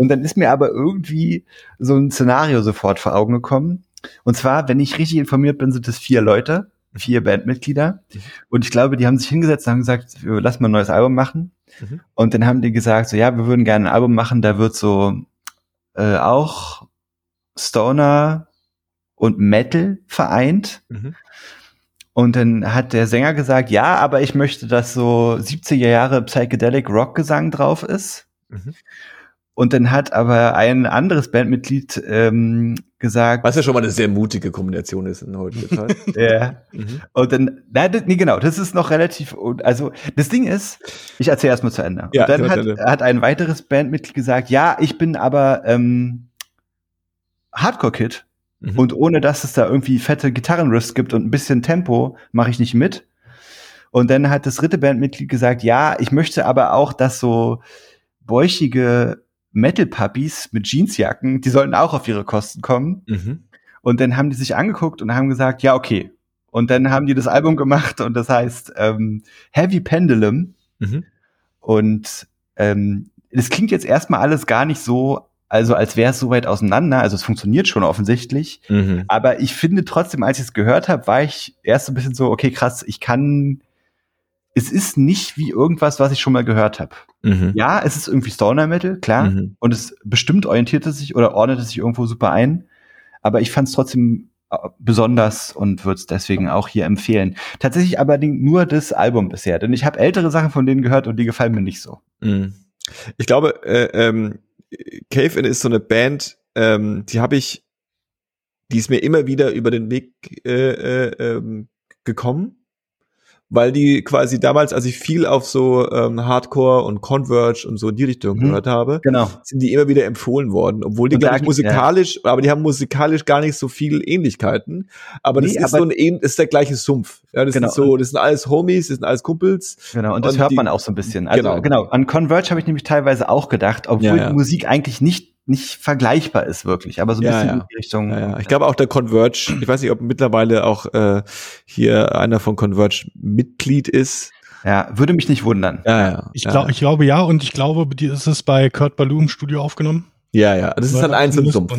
Und dann ist mir aber irgendwie so ein Szenario sofort vor Augen gekommen. Und zwar, wenn ich richtig informiert bin, sind es vier Leute, vier Bandmitglieder. Mhm. Und ich glaube, die haben sich hingesetzt und haben gesagt, lass mal ein neues Album machen. Mhm. Und dann haben die gesagt, so ja, wir würden gerne ein Album machen, da wird so äh, auch Stoner und Metal vereint. Mhm. Und dann hat der Sänger gesagt, ja, aber ich möchte, dass so 70er Jahre Psychedelic Rock Gesang drauf ist. Mhm. Und dann hat aber ein anderes Bandmitglied ähm, gesagt. Was ja schon mal eine sehr mutige Kombination ist in heutiger Zeit. ja. Mhm. Und dann, nein, nee, genau, das ist noch relativ, also das Ding ist, ich erzähle erstmal zu Ende. Ja, und dann hat, hat ein weiteres Bandmitglied gesagt, ja, ich bin aber ähm, Hardcore-Kid. Mhm. Und ohne dass es da irgendwie fette Gitarrenriffs gibt und ein bisschen Tempo, mache ich nicht mit. Und dann hat das dritte Bandmitglied gesagt, ja, ich möchte aber auch, dass so bäuchige Metal-Puppies mit Jeansjacken, die sollten auch auf ihre Kosten kommen. Mhm. Und dann haben die sich angeguckt und haben gesagt, ja, okay. Und dann haben die das Album gemacht und das heißt ähm, Heavy Pendulum. Mhm. Und ähm, das klingt jetzt erstmal alles gar nicht so, also als wäre es so weit auseinander. Also es funktioniert schon offensichtlich. Mhm. Aber ich finde trotzdem, als ich es gehört habe, war ich erst so ein bisschen so, okay, krass, ich kann es ist nicht wie irgendwas, was ich schon mal gehört habe. Mhm. Ja, es ist irgendwie Stoner Metal, klar. Mhm. Und es bestimmt orientierte sich oder ordnete sich irgendwo super ein. Aber ich fand es trotzdem äh, besonders und würde es deswegen auch hier empfehlen. Tatsächlich aber nur das Album bisher, denn ich habe ältere Sachen von denen gehört und die gefallen mir nicht so. Mhm. Ich glaube, äh, ähm, Cave In ist so eine Band, ähm, die habe ich, die ist mir immer wieder über den Weg äh, äh, ähm, gekommen weil die quasi damals, als ich viel auf so ähm, Hardcore und Converge und so in die Richtung mhm. gehört habe, genau. sind die immer wieder empfohlen worden, obwohl die gar nicht musikalisch, ja. aber die haben musikalisch gar nicht so viel Ähnlichkeiten, aber das nee, ist aber so ein ist der gleiche Sumpf. Ja, das genau. ist so, das sind alles Homies, das sind alles Kumpels. Genau, und das und hört die, man auch so ein bisschen. Also genau, genau. an Converge habe ich nämlich teilweise auch gedacht, obwohl ja, ja. die Musik eigentlich nicht nicht vergleichbar ist wirklich, aber so ein ja, bisschen ja. in die Richtung. Ja, ja. Ich glaube auch der Converge, ich weiß nicht, ob mittlerweile auch äh, hier einer von Converge Mitglied ist. Ja, würde mich nicht wundern. Ja, ja. Ich, glaub, ich glaube ja und ich glaube, die ist es bei Kurt Ballou im Studio aufgenommen. Ja, ja, das ist halt Einzelsumpf.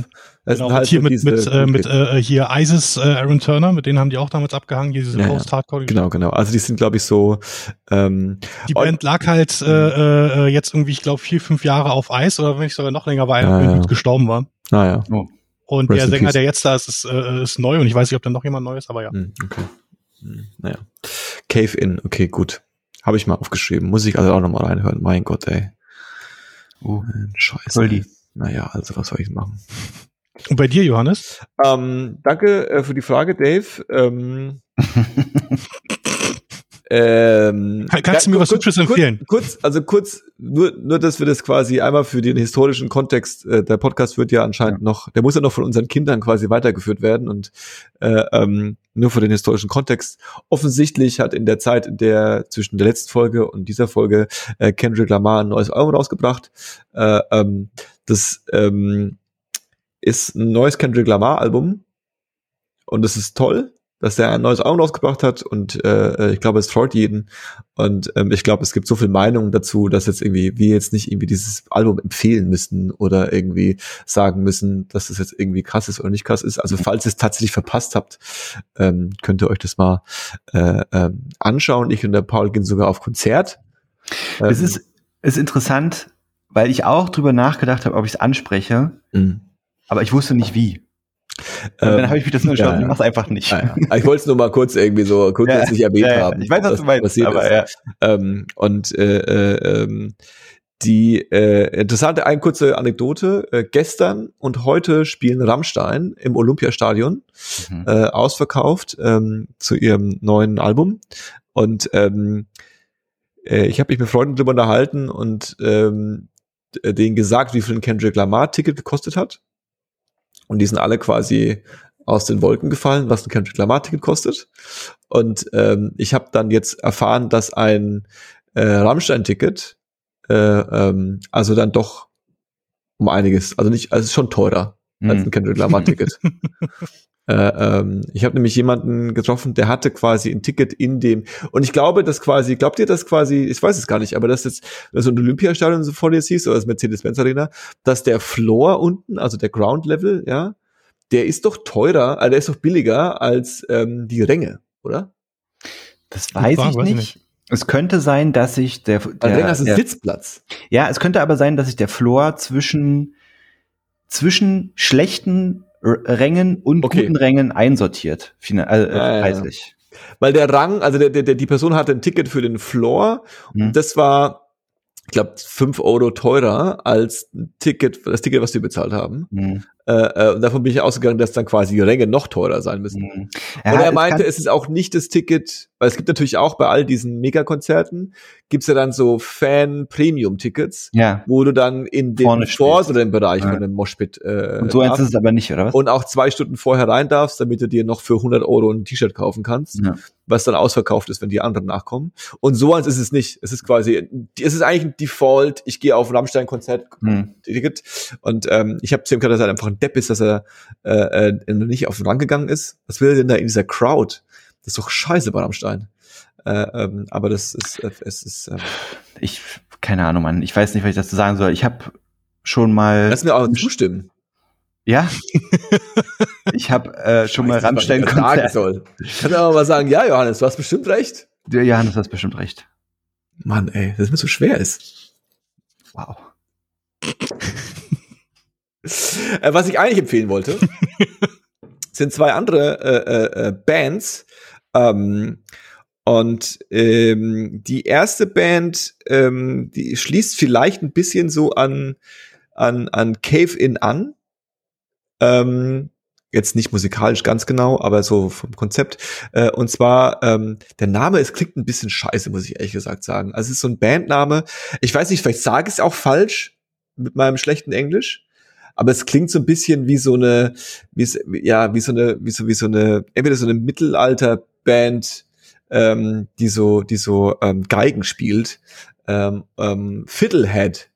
Das genau, halt hier so mit, mit, äh, mit äh, hier ISIS, äh, Aaron Turner, mit denen haben die auch damals abgehangen, diese ja, Post-Hardcore. Genau, genau. Also die sind, glaube ich, so. Ähm, die Band lag halt äh, äh, jetzt irgendwie, ich glaube, vier, fünf Jahre auf Eis oder wenn ich sogar noch länger war, ja, ja. gestorben war. Naja. Ah, oh. Und Rest der Sänger, der jetzt da ist, ist, äh, ist neu und ich weiß nicht, ob da noch jemand neu ist, aber ja. Hm, okay. Hm, naja. Cave In, okay, gut. Habe ich mal aufgeschrieben. Muss ich also auch nochmal reinhören. Mein Gott, ey. Oh, Scheiße. Naja, also was soll ich machen? Und bei dir, Johannes? Ähm, danke äh, für die Frage, Dave. Ähm, ähm, Kannst du mir kurz, was Hübsches empfehlen? Kurz, also kurz, nur, nur, dass wir das quasi einmal für den historischen Kontext, äh, der Podcast wird ja anscheinend ja. noch, der muss ja noch von unseren Kindern quasi weitergeführt werden und äh, ähm, nur für den historischen Kontext. Offensichtlich hat in der Zeit, in der zwischen der letzten Folge und dieser Folge äh, Kendrick Lamar ein neues Album rausgebracht. Äh, ähm, das ähm, ist ein neues Kendrick Lamar Album und es ist toll, dass er ein neues Album rausgebracht hat und äh, ich glaube, es freut jeden und ähm, ich glaube, es gibt so viel Meinungen dazu, dass jetzt irgendwie wir jetzt nicht irgendwie dieses Album empfehlen müssen oder irgendwie sagen müssen, dass es jetzt irgendwie krass ist oder nicht krass ist. Also falls ihr es tatsächlich verpasst habt, ähm, könnt ihr euch das mal äh, ähm, anschauen. Ich und der Paul gehen sogar auf Konzert. Ähm, es ist ist interessant, weil ich auch drüber nachgedacht habe, ob ich es anspreche. Mhm aber ich wusste nicht wie. Und dann ähm, habe ich mich das nur geschaut, ja, ich mach's einfach nicht. Ja, ja. Ich wollte es nur mal kurz irgendwie so kurzfristig ja, erwähnt haben. Ich weiß, was du meinst, aber ja. Ähm, und äh, äh, ähm, die äh, interessante, eine kurze Anekdote. Äh, gestern und heute spielen Rammstein im Olympiastadion, mhm. äh, ausverkauft ähm, zu ihrem neuen Album. Und ähm, äh, ich habe mich mit Freunden drüber unterhalten und ähm, denen gesagt, wie viel ein Kendrick Lamar-Ticket gekostet hat. Und die sind alle quasi aus den Wolken gefallen, was ein Kendrick Lamar-Ticket kostet. Und ähm, ich habe dann jetzt erfahren, dass ein äh, Rammstein-Ticket äh, ähm, also dann doch um einiges, also nicht, also schon teurer mhm. als ein Kendrick Lamar-Ticket. Äh, ähm, ich habe nämlich jemanden getroffen, der hatte quasi ein Ticket in dem und ich glaube, dass quasi, glaubt ihr, dass quasi, ich weiß es gar nicht, aber dass jetzt so ein Olympiastadion so vor dir siehst oder das Mercedes-Benz Arena, dass der Floor unten, also der Ground Level, ja, der ist doch teurer, also der ist doch billiger als ähm, die Ränge, oder? Das weiß Frage, ich weiß nicht. nicht. Es könnte sein, dass sich der, der, der, der Sitzplatz. Ja, es könnte aber sein, dass sich der Floor zwischen zwischen schlechten Rängen und okay. guten Rängen einsortiert, äh, ja, preislich. Ja. Weil der Rang, also der, der, die Person hatte ein Ticket für den Floor mhm. und das war, ich glaube, fünf Euro teurer als Ticket, das Ticket, was wir bezahlt haben. Mhm. Äh, äh, und davon bin ich ausgegangen, dass dann quasi die Ränge noch teurer sein müssen. Mhm. Ja, und er meinte, es ist auch nicht das Ticket, weil es gibt natürlich auch bei all diesen Megakonzerten, gibt's ja dann so Fan-Premium-Tickets, ja. wo du dann in den im Bereich ja. von dem Moshpit äh, Und so eins ist es aber nicht, oder was? Und auch zwei Stunden vorher rein darfst, damit du dir noch für 100 Euro ein T-Shirt kaufen kannst, ja. was dann ausverkauft ist, wenn die anderen nachkommen. Und so eins ist es nicht. Es ist quasi, es ist eigentlich ein Default, ich gehe auf ein Rammstein-Konzert-Ticket hm. und ähm, ich habe zu dass er einfach ein Depp ist, dass er äh, äh, nicht auf den Rang gegangen ist. Was will er denn da in dieser Crowd? Das ist doch scheiße bei Rammstein. Äh, ähm, aber das ist, äh, es ist. Ähm, ich, keine Ahnung, Mann. Ich weiß nicht, was ich dazu sagen soll. Ich habe schon mal. Lass mir auch zustimmen. Ja. ich habe äh, schon mal Rammstein sagen soll. Ich kann aber mal sagen, ja, Johannes, du hast bestimmt recht. Ja, Johannes, du hast bestimmt recht. Mann, ey, dass es mir so schwer ist. Wow. Äh, was ich eigentlich empfehlen wollte, sind zwei andere äh, äh, äh, Bands. Ähm, und ähm, die erste Band, ähm, die schließt vielleicht ein bisschen so an, an, an Cave In an. Ähm, jetzt nicht musikalisch ganz genau, aber so vom Konzept. Äh, und zwar, ähm, der Name, es klingt ein bisschen scheiße, muss ich ehrlich gesagt sagen. Also es ist so ein Bandname. Ich weiß nicht, vielleicht sage ich es auch falsch mit meinem schlechten Englisch aber es klingt so ein bisschen wie so eine, wie, ja, wie so eine, wie so, wie so eine, entweder so eine Mittelalterband, ähm, die so, die so ähm, Geigen spielt, ähm, ähm, Fiddlehead.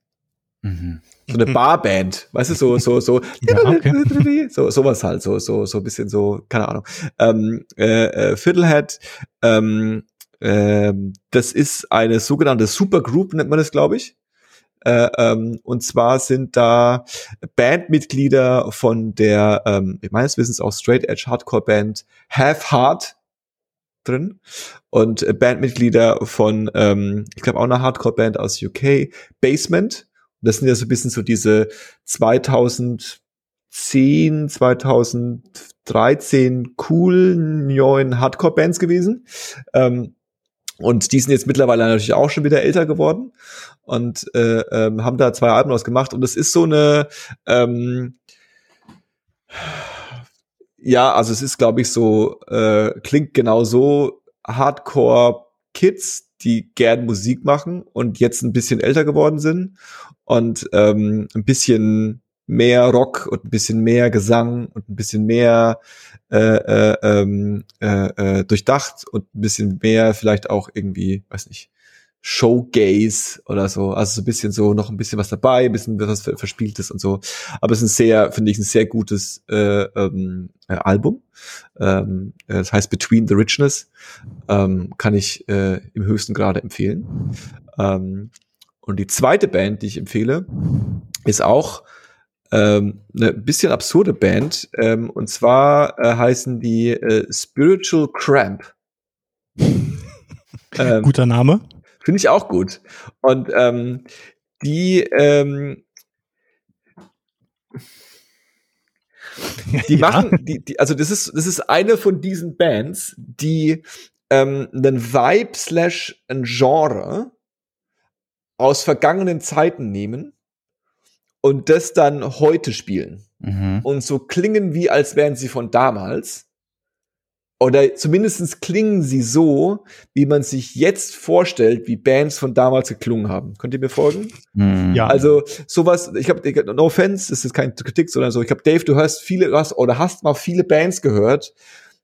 Mhm. So eine Barband, weißt du, so, so, so, ja, okay. so, sowas halt, so, so, so ein bisschen so, keine Ahnung. Ähm, äh, äh, Fiddlehead, ähm, ähm, das ist eine sogenannte Supergroup, nennt man das, glaube ich. Äh, ähm, und zwar sind da Bandmitglieder von der, ähm, meines Wissens auch Straight Edge Hardcore Band Half Heart drin und Bandmitglieder von, ähm, ich glaube auch eine Hardcore Band aus UK, Basement. das sind ja so ein bisschen so diese 2010, 2013 coolen neuen Hardcore Bands gewesen. Ähm, und die sind jetzt mittlerweile natürlich auch schon wieder älter geworden und äh, ähm, haben da zwei Alben ausgemacht. Und es ist so eine, ähm, ja, also es ist, glaube ich, so, äh, klingt genau so Hardcore Kids, die gern Musik machen und jetzt ein bisschen älter geworden sind und ähm, ein bisschen mehr Rock und ein bisschen mehr Gesang und ein bisschen mehr äh, äh, ähm, äh, äh, durchdacht und ein bisschen mehr vielleicht auch irgendwie, weiß nicht, Showgaze oder so. Also so ein bisschen so noch ein bisschen was dabei, ein bisschen was Verspieltes und so. Aber es ist ein sehr, finde ich, ein sehr gutes äh, ähm, äh, Album. Ähm, äh, das heißt Between the Richness. Ähm, kann ich äh, im höchsten Grade empfehlen. Ähm, und die zweite Band, die ich empfehle, ist auch ähm, eine bisschen absurde Band. Ähm, und zwar äh, heißen die äh, Spiritual Cramp. ähm, Guter Name. Finde ich auch gut. Und ähm, die ähm, die ja. machen, die, die, also das ist, das ist eine von diesen Bands, die ähm, einen Vibe slash ein Genre aus vergangenen Zeiten nehmen und das dann heute spielen. Mhm. Und so klingen wie, als wären sie von damals. oder zumindestens klingen sie so, wie man sich jetzt vorstellt, wie Bands von damals geklungen haben. Könnt ihr mir folgen? Hm. Ja. Also sowas, ich habe no offense, das ist keine Kritik, sondern so, ich habe Dave, du hörst viele, du hast oder hast mal viele Bands gehört,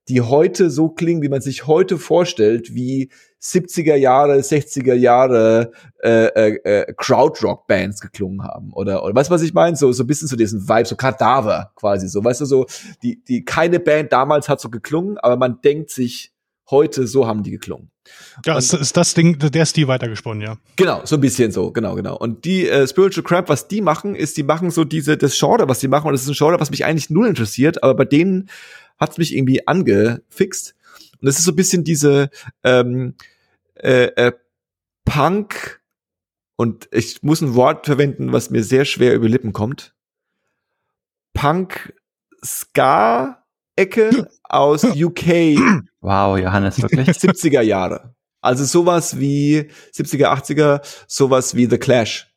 die heute so klingen, wie man sich heute vorstellt, wie 70er Jahre, 60er Jahre äh, äh, äh, Crowdrock-Bands geklungen haben. Oder, oder weißt du, was ich meine? So, so ein bisschen zu diesem Vibe, so Kadaver quasi so. Weißt du, so, die, die keine Band damals hat so geklungen, aber man denkt sich, heute so haben die geklungen. Ja, und, ist das Ding, der Stil weitergesponnen, ja. Genau, so ein bisschen so, genau, genau. Und die äh, Spiritual Crap, was die machen, ist, die machen so diese, das Genre, was die machen, und das ist ein Genre, was mich eigentlich null interessiert, aber bei denen hat's mich irgendwie angefixt. Und das ist so ein bisschen diese ähm, äh, äh, Punk und ich muss ein Wort verwenden, was mir sehr schwer über Lippen kommt. Punk Ska Ecke aus UK. Wow, Johannes, wirklich? 70er Jahre. Also sowas wie 70er, 80er, sowas wie The Clash.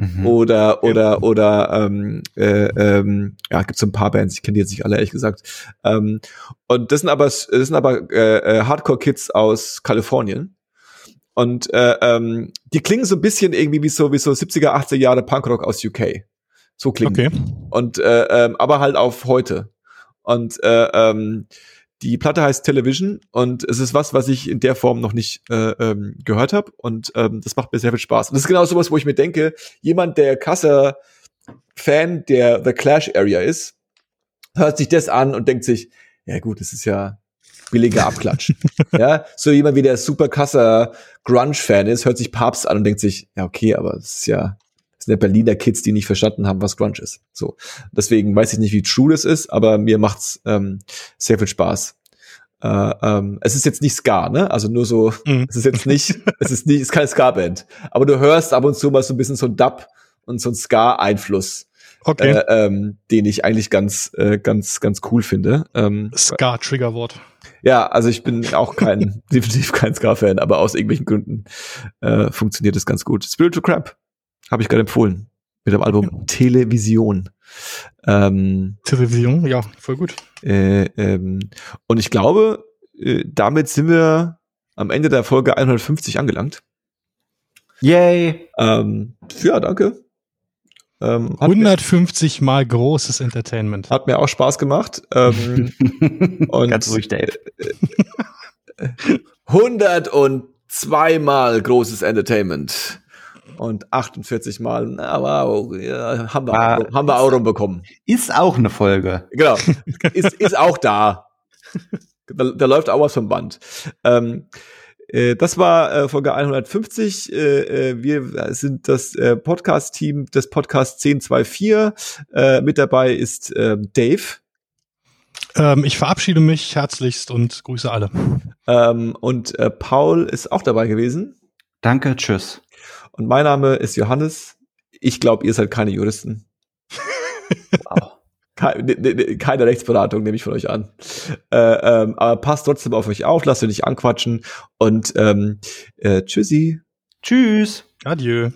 Mhm. Oder oder oder ähm, äh, ähm, ja, gibt so ein paar Bands, ich kenne die jetzt nicht alle ehrlich gesagt. Ähm, und das sind aber das sind aber äh, äh, Hardcore Kids aus Kalifornien. Und äh, ähm, die klingen so ein bisschen irgendwie wie so wie so 70er, 80er Jahre Punkrock aus UK. So klingen. Okay. Und äh, ähm, aber halt auf heute. Und äh, ähm, die Platte heißt Television und es ist was, was ich in der Form noch nicht äh, ähm, gehört habe und ähm, das macht mir sehr viel Spaß. Und das ist genau sowas, wo ich mir denke, jemand, der Kasser Fan der The Clash Area ist, hört sich das an und denkt sich, ja gut, das ist ja billiger Abklatsch. ja, so jemand wie der super Kasser Grunge Fan ist, hört sich Papst an und denkt sich, ja okay, aber das ist ja das sind ja Berliner Kids, die nicht verstanden haben, was Grunge ist. So, deswegen weiß ich nicht, wie true das ist, aber mir macht's ähm, sehr viel Spaß. Äh, ähm, es ist jetzt nicht Ska, ne? Also nur so, mhm. es ist jetzt nicht, es ist nicht, es ist keine Ska-Band. Aber du hörst ab und zu mal so ein bisschen so ein Dub und so ein Ska-Einfluss. Okay. Äh, ähm, den ich eigentlich ganz, äh, ganz, ganz cool finde. Ähm, Ska-Triggerwort. Ja, also ich bin auch kein, definitiv kein Ska-Fan, aber aus irgendwelchen Gründen äh, funktioniert es ganz gut. Spiritual Crap habe ich gerade empfohlen. Mit dem Album ja. Television. Ähm, Television, ja, voll gut. Äh, ähm, und ich glaube, äh, damit sind wir am Ende der Folge 150 angelangt. Yay! Ähm, ja, danke. Ähm, 150 mir, mal großes Entertainment. Hat mir auch Spaß gemacht. Ähm, und Ganz ruhig, Dave. 102 mal großes Entertainment und 48 Mal, na, wow, ja, haben, wir, ah, auch, haben wir auch rumbekommen. Ist auch eine Folge. Genau, ist, ist auch da. da. Da läuft auch was vom Band. Ähm, äh, das war äh, Folge 150. Äh, äh, wir sind das äh, Podcast-Team des Podcasts 1024. Äh, mit dabei ist äh, Dave. Ähm, ich verabschiede mich herzlichst und grüße alle. Ähm, und äh, Paul ist auch dabei gewesen. Danke, tschüss. Und mein Name ist Johannes. Ich glaube, ihr seid keine Juristen. Keine, ne, ne, ne, keine Rechtsberatung nehme ich von euch an. Äh, ähm, aber passt trotzdem auf euch auf, lasst euch nicht anquatschen und ähm, äh, tschüssi. Tschüss. Adieu.